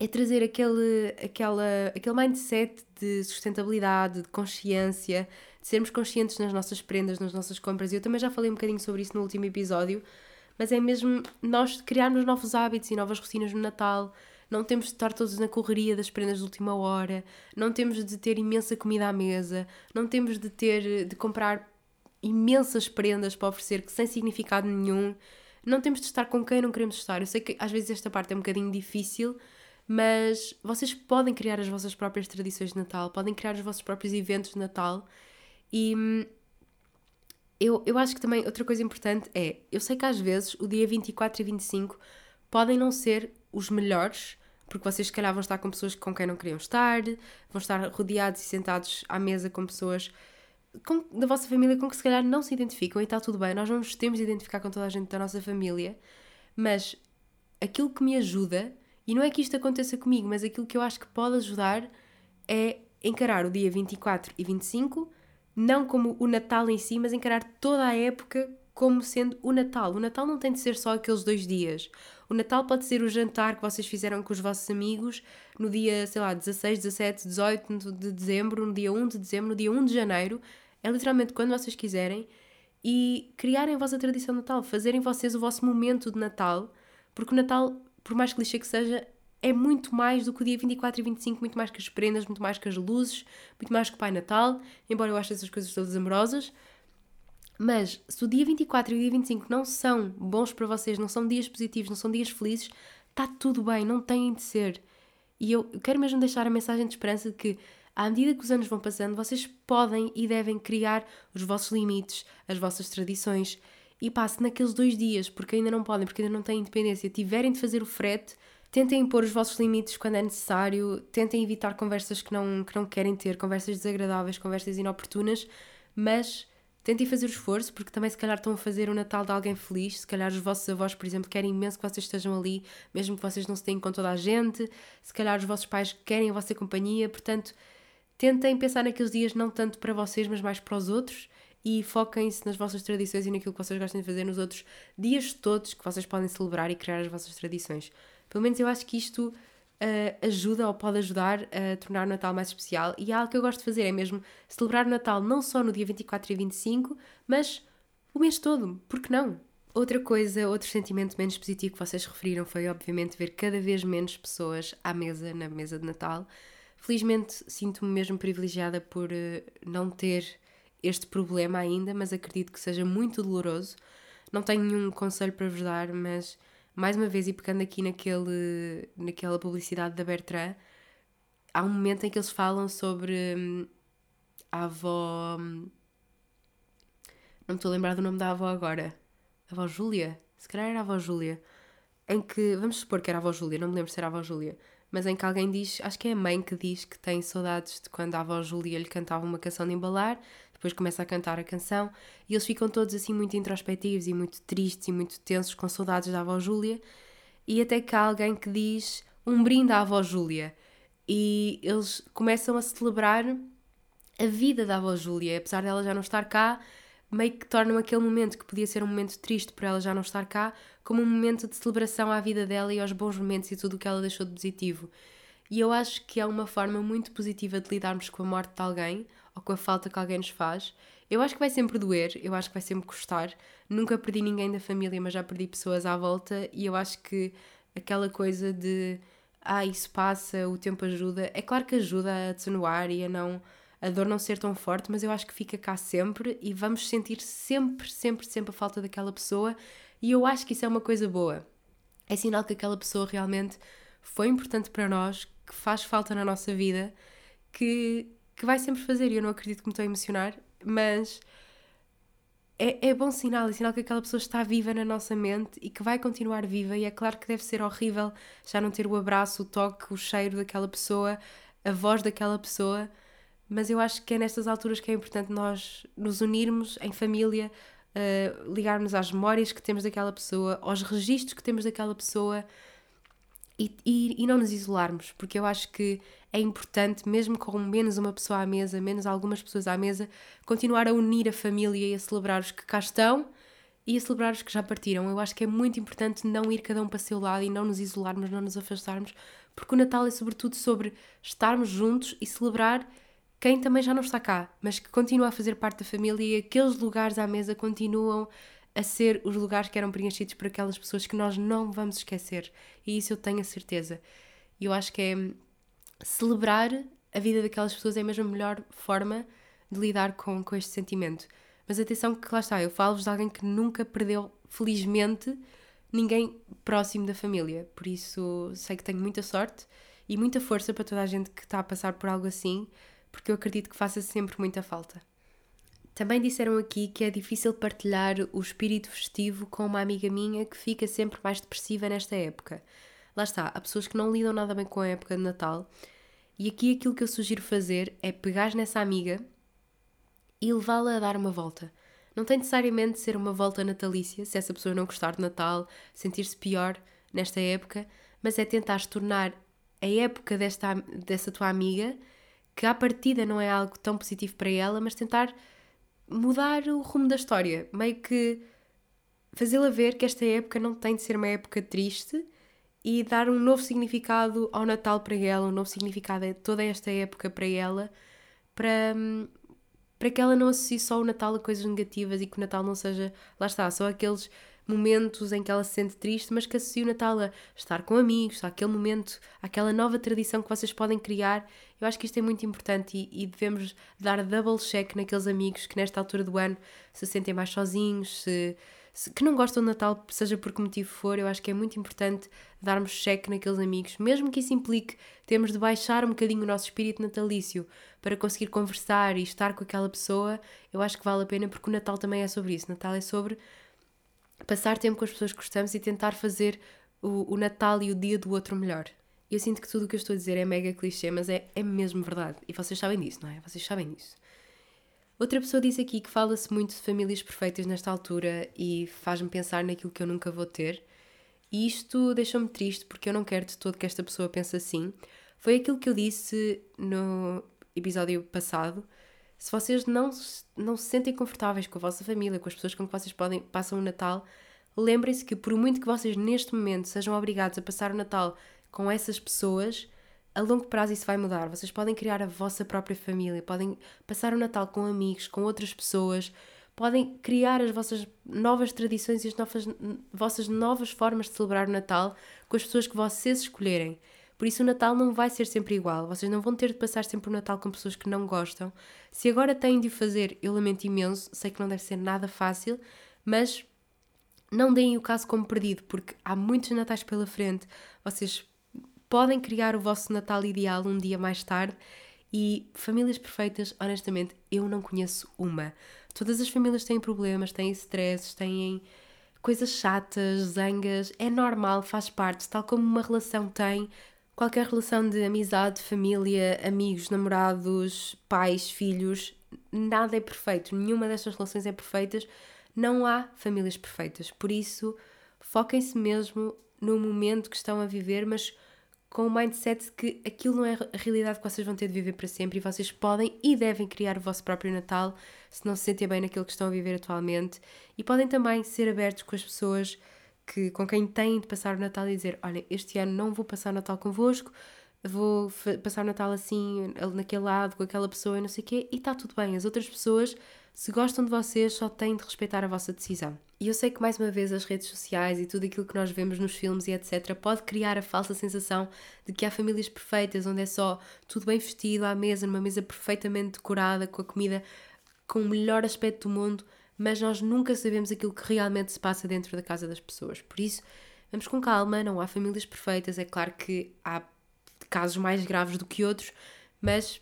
é trazer aquele, aquela, aquele mindset de sustentabilidade, de consciência, de sermos conscientes nas nossas prendas, nas nossas compras. E eu também já falei um bocadinho sobre isso no último episódio, mas é mesmo nós criarmos novos hábitos e novas rotinas no Natal. Não temos de estar todos na correria das prendas de última hora, não temos de ter imensa comida à mesa, não temos de ter de comprar imensas prendas para oferecer que sem significado nenhum. Não temos de estar com quem não queremos estar. Eu sei que às vezes esta parte é um bocadinho difícil, mas vocês podem criar as vossas próprias tradições de Natal, podem criar os vossos próprios eventos de Natal e hum, eu, eu acho que também outra coisa importante é, eu sei que às vezes o dia 24 e 25 podem não ser os melhores, porque vocês se calhar vão estar com pessoas com quem não queriam estar, vão estar rodeados e sentados à mesa com pessoas com, da vossa família com que se calhar não se identificam e está tudo bem, nós não nos temos de identificar com toda a gente da nossa família, mas aquilo que me ajuda, e não é que isto aconteça comigo, mas aquilo que eu acho que pode ajudar é encarar o dia 24 e 25 não como o Natal em si, mas encarar toda a época como sendo o Natal. O Natal não tem de ser só aqueles dois dias. O Natal pode ser o jantar que vocês fizeram com os vossos amigos no dia, sei lá, 16, 17, 18 de dezembro, no dia 1 de dezembro, no dia 1 de janeiro. É literalmente quando vocês quiserem. E criarem a vossa tradição de Natal, fazerem vocês o vosso momento de Natal, porque o Natal, por mais clichê que seja, é muito mais do que o dia 24 e 25, muito mais que as prendas, muito mais que as luzes, muito mais que o Pai Natal, embora eu ache essas coisas todas amorosas. Mas se o dia 24 e o dia 25 não são bons para vocês, não são dias positivos, não são dias felizes, está tudo bem, não têm de ser. E eu quero mesmo deixar a mensagem de esperança de que, à medida que os anos vão passando, vocês podem e devem criar os vossos limites, as vossas tradições. E passe naqueles dois dias, porque ainda não podem, porque ainda não têm independência, tiverem de fazer o frete, Tentem impor os vossos limites quando é necessário, tentem evitar conversas que não, que não querem ter, conversas desagradáveis, conversas inoportunas, mas tentem fazer o esforço, porque também se calhar estão a fazer o Natal de alguém feliz, se calhar os vossos avós, por exemplo, querem imenso que vocês estejam ali, mesmo que vocês não se tenham com toda a gente, se calhar os vossos pais querem a vossa companhia, portanto, tentem pensar naqueles dias não tanto para vocês, mas mais para os outros. E foquem-se nas vossas tradições e naquilo que vocês gostam de fazer nos outros dias todos que vocês podem celebrar e criar as vossas tradições. Pelo menos eu acho que isto uh, ajuda ou pode ajudar a tornar o Natal mais especial. E é algo que eu gosto de fazer é mesmo celebrar o Natal não só no dia 24 e 25, mas o mês todo. Por que não? Outra coisa, outro sentimento menos positivo que vocês referiram foi, obviamente, ver cada vez menos pessoas à mesa, na mesa de Natal. Felizmente, sinto-me mesmo privilegiada por uh, não ter este problema ainda, mas acredito que seja muito doloroso. Não tenho nenhum conselho para vos dar, mas mais uma vez, e pegando aqui naquele, naquela publicidade da Bertrand, há um momento em que eles falam sobre hum, a avó. Hum, não me estou a lembrar do nome da avó agora. A avó Júlia? Se calhar era a avó Júlia. Em que, vamos supor que era a avó Júlia, não me lembro se era a avó Júlia, mas em que alguém diz, acho que é a mãe que diz que tem saudades de quando a avó Júlia lhe cantava uma canção de embalar, depois começa a cantar a canção e eles ficam todos assim muito introspectivos e muito tristes e muito tensos com saudades da avó Júlia e até que há alguém que diz um brinde à avó Júlia e eles começam a celebrar a vida da avó Júlia, apesar dela já não estar cá, meio que tornam aquele momento que podia ser um momento triste por ela já não estar cá, como um momento de celebração à vida dela e aos bons momentos e tudo o que ela deixou de positivo. E eu acho que é uma forma muito positiva de lidarmos com a morte de alguém, ou com a falta que alguém nos faz. Eu acho que vai sempre doer, eu acho que vai sempre custar. Nunca perdi ninguém da família, mas já perdi pessoas à volta e eu acho que aquela coisa de ah, isso passa, o tempo ajuda, é claro que ajuda a atenuar e a não a dor não ser tão forte, mas eu acho que fica cá sempre e vamos sentir sempre, sempre, sempre a falta daquela pessoa e eu acho que isso é uma coisa boa. É sinal que aquela pessoa realmente foi importante para nós, que faz falta na nossa vida, que que vai sempre fazer, e eu não acredito que me estou a emocionar, mas é, é bom sinal, é sinal que aquela pessoa está viva na nossa mente e que vai continuar viva, e é claro que deve ser horrível já não ter o abraço, o toque, o cheiro daquela pessoa, a voz daquela pessoa, mas eu acho que é nestas alturas que é importante nós nos unirmos em família, uh, ligarmos às memórias que temos daquela pessoa, aos registros que temos daquela pessoa e, e, e, não nos isolarmos, porque eu acho que é importante, mesmo com menos uma pessoa à mesa, menos algumas pessoas à mesa, continuar a unir a família e a celebrar os que cá estão e a celebrar os que já partiram. Eu acho que é muito importante não ir cada um para o seu lado e não nos isolarmos, não nos afastarmos, porque o Natal é sobretudo sobre estarmos juntos e celebrar quem também já não está cá, mas que continua a fazer parte da família e aqueles lugares à mesa continuam a ser os lugares que eram preenchidos por aquelas pessoas que nós não vamos esquecer. E isso eu tenho a certeza. E eu acho que é celebrar a vida daquelas pessoas é mesmo a melhor forma de lidar com, com este sentimento. Mas atenção que lá está, eu falo-vos de alguém que nunca perdeu, felizmente, ninguém próximo da família. Por isso sei que tenho muita sorte e muita força para toda a gente que está a passar por algo assim, porque eu acredito que faça sempre muita falta. Também disseram aqui que é difícil partilhar o espírito festivo com uma amiga minha que fica sempre mais depressiva nesta época. Lá está, há pessoas que não lidam nada bem com a época de Natal, e aqui aquilo que eu sugiro fazer é pegar nessa amiga e levá-la a dar uma volta. Não tem necessariamente de ser uma volta natalícia, se essa pessoa não gostar de Natal, sentir-se pior nesta época, mas é tentar tornar a época desta, dessa tua amiga, que à partida não é algo tão positivo para ela, mas tentar mudar o rumo da história, meio que fazê-la ver que esta época não tem de ser uma época triste e dar um novo significado ao Natal para ela, um novo significado a toda esta época para ela, para, para que ela não associe só o Natal a coisas negativas e que o Natal não seja, lá está, só aqueles momentos em que ela se sente triste, mas que associe o Natal a estar com amigos, aquele momento, aquela nova tradição que vocês podem criar. Eu acho que isto é muito importante e, e, devemos dar double check naqueles amigos que nesta altura do ano se sentem mais sozinhos, se, se, que não gostam do Natal, seja por que motivo for. Eu acho que é muito importante darmos check naqueles amigos, mesmo que isso implique termos de baixar um bocadinho o nosso espírito natalício para conseguir conversar e estar com aquela pessoa. Eu acho que vale a pena porque o Natal também é sobre isso. Natal é sobre passar tempo com as pessoas que gostamos e tentar fazer o, o Natal e o dia do outro melhor. Eu sinto que tudo o que eu estou a dizer é mega clichê, mas é, é mesmo verdade. E vocês sabem disso, não é? Vocês sabem disso. Outra pessoa diz aqui que fala-se muito de famílias perfeitas nesta altura e faz-me pensar naquilo que eu nunca vou ter. E isto deixou-me triste porque eu não quero de todo que esta pessoa pense assim. Foi aquilo que eu disse no episódio passado, se vocês não, não se sentem confortáveis com a vossa família, com as pessoas com que vocês podem, passam o Natal, lembrem-se que por muito que vocês neste momento sejam obrigados a passar o Natal com essas pessoas, a longo prazo isso vai mudar. Vocês podem criar a vossa própria família, podem passar o Natal com amigos, com outras pessoas, podem criar as vossas novas tradições e as novas, vossas novas formas de celebrar o Natal com as pessoas que vocês escolherem. Por isso o Natal não vai ser sempre igual. Vocês não vão ter de passar sempre o Natal com pessoas que não gostam. Se agora têm de fazer, eu lamento imenso. Sei que não deve ser nada fácil, mas não deem o caso como perdido, porque há muitos Natais pela frente. Vocês podem criar o vosso Natal ideal um dia mais tarde. E famílias perfeitas, honestamente, eu não conheço uma. Todas as famílias têm problemas, têm stresses, têm coisas chatas, zangas. É normal, faz parte, tal como uma relação tem, Qualquer relação de amizade, família, amigos, namorados, pais, filhos, nada é perfeito. Nenhuma destas relações é perfeita. Não há famílias perfeitas. Por isso, foquem-se mesmo no momento que estão a viver, mas com o mindset que aquilo não é a realidade que vocês vão ter de viver para sempre e vocês podem e devem criar o vosso próprio Natal se não se sentem bem naquilo que estão a viver atualmente. E podem também ser abertos com as pessoas que, com quem têm de passar o Natal e dizer: Olha, este ano não vou passar o Natal convosco, vou passar o Natal assim, naquele lado, com aquela pessoa e não sei o quê, e está tudo bem. As outras pessoas, se gostam de vocês, só têm de respeitar a vossa decisão. E eu sei que, mais uma vez, as redes sociais e tudo aquilo que nós vemos nos filmes e etc., pode criar a falsa sensação de que há famílias perfeitas, onde é só tudo bem vestido à mesa, numa mesa perfeitamente decorada, com a comida com o melhor aspecto do mundo mas nós nunca sabemos aquilo que realmente se passa dentro da casa das pessoas. Por isso, vamos com calma, não há famílias perfeitas, é claro que há casos mais graves do que outros, mas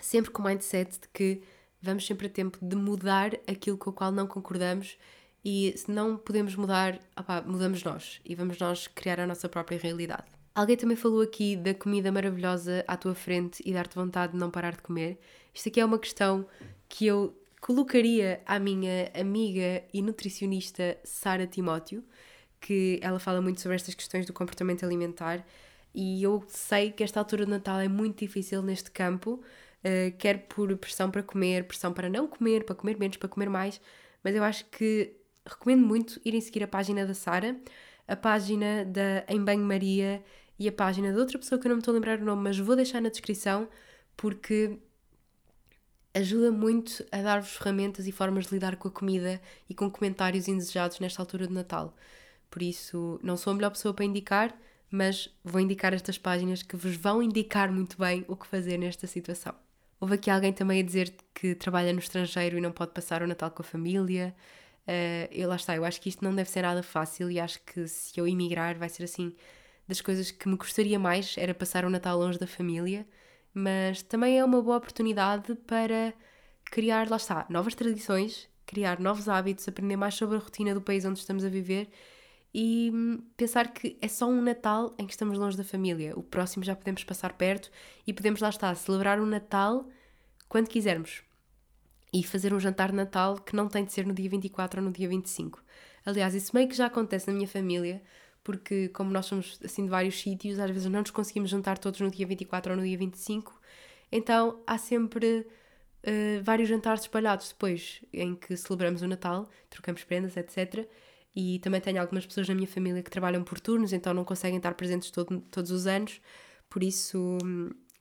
sempre com o mindset de que vamos sempre a tempo de mudar aquilo com o qual não concordamos e se não podemos mudar, opá, mudamos nós e vamos nós criar a nossa própria realidade. Alguém também falou aqui da comida maravilhosa à tua frente e dar-te vontade de não parar de comer. Isto aqui é uma questão que eu colocaria à minha amiga e nutricionista Sara Timóteo, que ela fala muito sobre estas questões do comportamento alimentar, e eu sei que esta altura de Natal é muito difícil neste campo, uh, quer por pressão para comer, pressão para não comer, para comer menos, para comer mais, mas eu acho que recomendo muito irem seguir a página da Sara, a página da Em Banho Maria e a página de outra pessoa que eu não me estou a lembrar o nome, mas vou deixar na descrição porque ajuda muito a dar-vos ferramentas e formas de lidar com a comida e com comentários indesejados nesta altura de Natal. Por isso, não sou a melhor pessoa para indicar, mas vou indicar estas páginas que vos vão indicar muito bem o que fazer nesta situação. Houve aqui alguém também a dizer que trabalha no estrangeiro e não pode passar o Natal com a família. Uh, eu lá está, eu acho que isto não deve ser nada fácil e acho que se eu emigrar vai ser assim das coisas que me gostaria mais era passar o Natal longe da família, mas também é uma boa oportunidade para criar, lá está, novas tradições, criar novos hábitos, aprender mais sobre a rotina do país onde estamos a viver e hum, pensar que é só um Natal em que estamos longe da família. O próximo já podemos passar perto e podemos lá estar, celebrar o Natal quando quisermos. E fazer um jantar de Natal que não tem de ser no dia 24 ou no dia 25. Aliás, isso meio que já acontece na minha família, porque como nós somos assim de vários sítios, às vezes não nos conseguimos juntar todos no dia 24 ou no dia 25, então há sempre uh, vários jantares espalhados depois em que celebramos o Natal, trocamos prendas, etc. E também tenho algumas pessoas na minha família que trabalham por turnos, então não conseguem estar presentes todo, todos os anos, por isso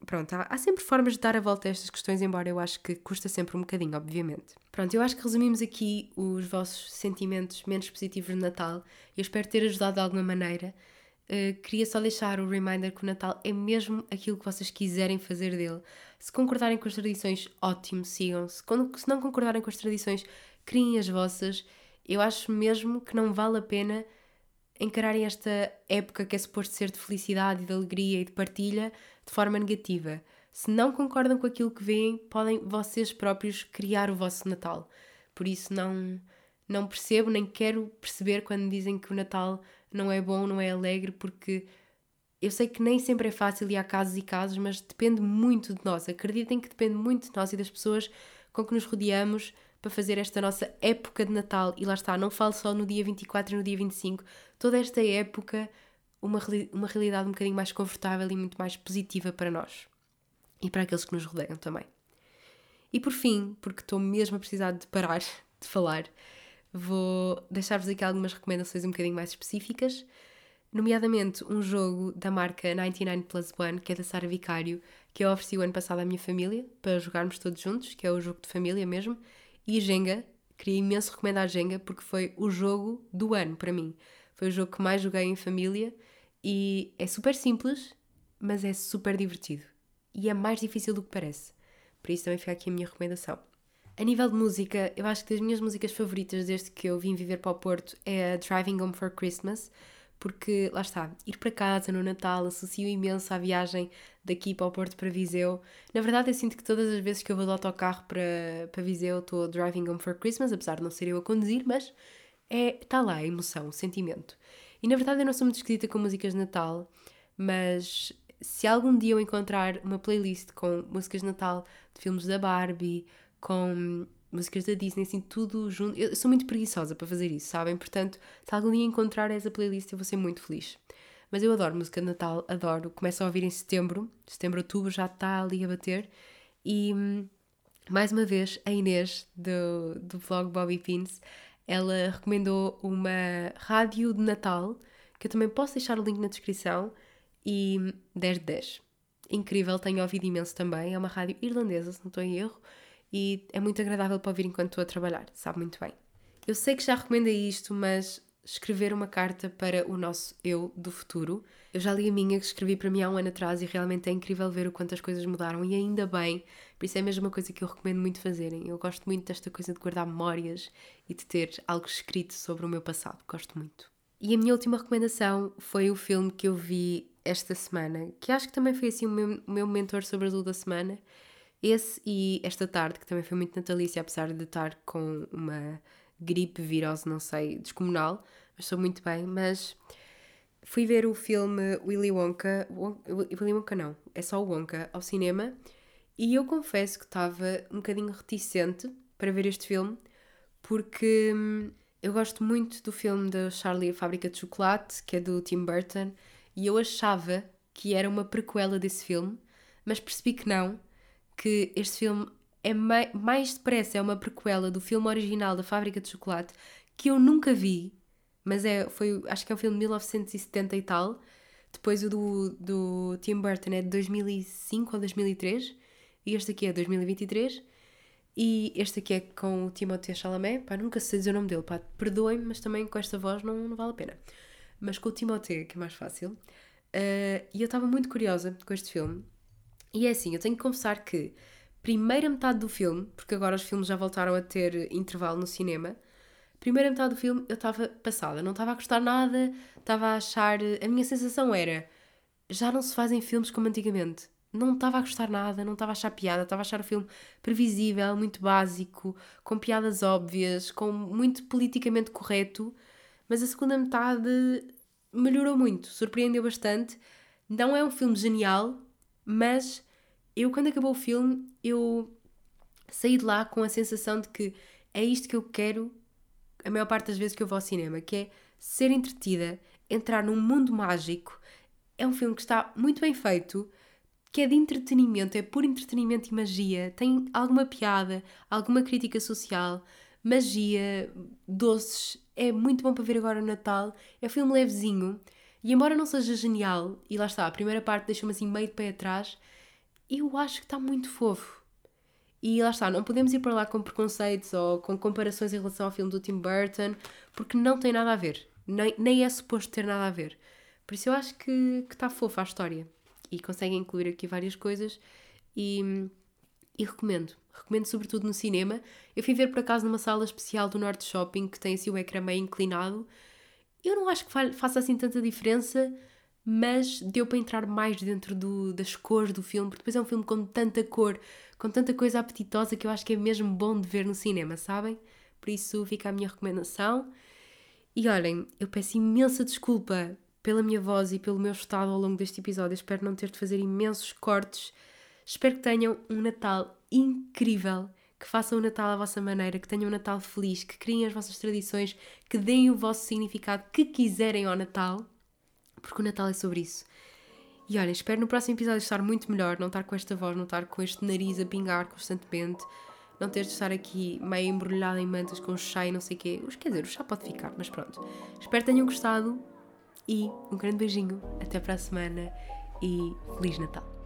pronto, há, há, sempre formas de dar a volta a estas questões, embora eu acho que custa sempre um bocadinho, obviamente. Pronto, eu acho que resumimos aqui os vossos sentimentos menos positivos no Natal. Eu espero ter ajudado de alguma maneira. Uh, queria só deixar o reminder que o Natal é mesmo aquilo que vocês quiserem fazer dele. Se concordarem com as tradições, ótimo, sigam-se. Se não concordarem com as tradições, criem as vossas. Eu acho mesmo que não vale a pena encararem esta época que é suposto ser de felicidade, de alegria e de partilha de forma negativa. Se não concordam com aquilo que veem, podem vocês próprios criar o vosso Natal. Por isso não não percebo nem quero perceber quando dizem que o Natal não é bom, não é alegre, porque eu sei que nem sempre é fácil e há casos e casos, mas depende muito de nós. Acreditem que depende muito de nós e das pessoas com que nos rodeamos para fazer esta nossa época de Natal. E lá está, não falo só no dia 24 e no dia 25, toda esta época uma, uma realidade um bocadinho mais confortável e muito mais positiva para nós e para aqueles que nos rodeiam também. E por fim, porque estou mesmo a precisar de parar de falar, vou deixar-vos aqui algumas recomendações um bocadinho mais específicas, nomeadamente um jogo da marca 99 Plus One, que é da Sara Vicário, que eu ofereci o ano passado à minha família para jogarmos todos juntos, que é o jogo de família mesmo, e Jenga. Queria imenso recomendar Jenga porque foi o jogo do ano para mim. Foi o jogo que mais joguei em família e é super simples, mas é super divertido. E é mais difícil do que parece. Por isso também fica aqui a minha recomendação. A nível de música, eu acho que das minhas músicas favoritas desde que eu vim viver para o Porto é a Driving Home for Christmas, porque lá está, ir para casa no Natal associo imenso à viagem daqui para o Porto para Viseu. Na verdade, eu sinto que todas as vezes que eu vou de autocarro para, para Viseu estou Driving Home for Christmas, apesar de não ser eu a conduzir, mas é, está lá a emoção, o sentimento. E na verdade eu não sou muito esquisita com músicas de Natal, mas se algum dia eu encontrar uma playlist com músicas de Natal de filmes da Barbie, com músicas da Disney, assim, tudo junto. Eu sou muito preguiçosa para fazer isso, sabem? Portanto, se algum dia encontrar essa playlist, eu vou ser muito feliz. Mas eu adoro música de Natal, adoro. Começo a ouvir em setembro, setembro, outubro, já está ali a bater. E mais uma vez, a Inês do, do vlog Bobby Pins ela recomendou uma rádio de Natal, que eu também posso deixar o link na descrição, e 10 de 10. Incrível, tenho ouvido imenso também. É uma rádio irlandesa, se não estou em erro, e é muito agradável para ouvir enquanto estou a trabalhar, sabe muito bem. Eu sei que já recomendei isto, mas escrever uma carta para o nosso eu do futuro. Eu já li a minha que escrevi para mim há um ano atrás e realmente é incrível ver o quanto as coisas mudaram e ainda bem. Por isso é mesmo uma coisa que eu recomendo muito fazerem. Eu gosto muito desta coisa de guardar memórias e de ter algo escrito sobre o meu passado. Gosto muito. E a minha última recomendação foi o filme que eu vi esta semana, que acho que também foi assim o meu, o meu mentor sobre azul da semana. Esse e esta tarde, que também foi muito natalícia, apesar de estar com uma gripe, virose, não sei, descomunal, mas estou muito bem. Mas fui ver o filme Willy Wonka, Willy Wonka não, é só o Wonka, ao cinema, e eu confesso que estava um bocadinho reticente para ver este filme, porque hum, eu gosto muito do filme da Charlie e a Fábrica de Chocolate, que é do Tim Burton, e eu achava que era uma prequela desse filme, mas percebi que não, que este filme é mai, mais depressa é uma prequela do filme original da Fábrica de Chocolate que eu nunca vi, mas é, foi, acho que é um filme de 1970 e tal. Depois o do, do Tim Burton é de 2005 ou 2003 e este aqui é 2023. E este aqui é com o Timothée Chalamet, pá, nunca sei dizer o nome dele, pá, perdoem-me, mas também com esta voz não, não vale a pena. Mas com o Timothée, que é mais fácil. Uh, e eu estava muito curiosa com este filme. E é assim, eu tenho que confessar que primeira metade do filme, porque agora os filmes já voltaram a ter intervalo no cinema, primeira metade do filme eu estava passada, não estava a gostar nada, estava a achar. A minha sensação era já não se fazem filmes como antigamente não estava a gostar nada, não estava a achar piada, estava a achar o filme previsível, muito básico, com piadas óbvias, com muito politicamente correto, mas a segunda metade melhorou muito, surpreendeu bastante. Não é um filme genial, mas eu quando acabou o filme, eu saí de lá com a sensação de que é isto que eu quero a maior parte das vezes que eu vou ao cinema, que é ser entretida, entrar num mundo mágico. É um filme que está muito bem feito, que é de entretenimento, é puro entretenimento e magia, tem alguma piada, alguma crítica social, magia, doces, é muito bom para ver agora no Natal, é um filme levezinho, e embora não seja genial, e lá está, a primeira parte deixa-me assim meio de pé atrás, eu acho que está muito fofo. E lá está, não podemos ir para lá com preconceitos ou com comparações em relação ao filme do Tim Burton, porque não tem nada a ver. Nem, nem é suposto ter nada a ver. Por isso eu acho que, está fofa a história e conseguem incluir aqui várias coisas e, e recomendo. Recomendo sobretudo no cinema. Eu fui ver por acaso numa sala especial do Norte Shopping que tem assim o ecrã meio inclinado. Eu não acho que faça assim tanta diferença, mas deu para entrar mais dentro do, das cores do filme, porque depois é um filme com tanta cor, com tanta coisa apetitosa que eu acho que é mesmo bom de ver no cinema, sabem? Por isso fica a minha recomendação. E olhem, eu peço imensa desculpa pela minha voz e pelo meu estado ao longo deste episódio. Espero não ter de fazer imensos cortes. Espero que tenham um Natal incrível, que façam o Natal à vossa maneira, que tenham um Natal feliz, que criem as vossas tradições, que deem o vosso significado que quiserem ao Natal, porque o Natal é sobre isso. E olha, espero no próximo episódio estar muito melhor, não estar com esta voz, não estar com este nariz a pingar constantemente, não ter de estar aqui meio embrulhada em mantas com chá e não sei o quê. Quer dizer, o chá pode ficar, mas pronto. Espero que tenham gostado e um grande beijinho, até para a semana e Feliz Natal!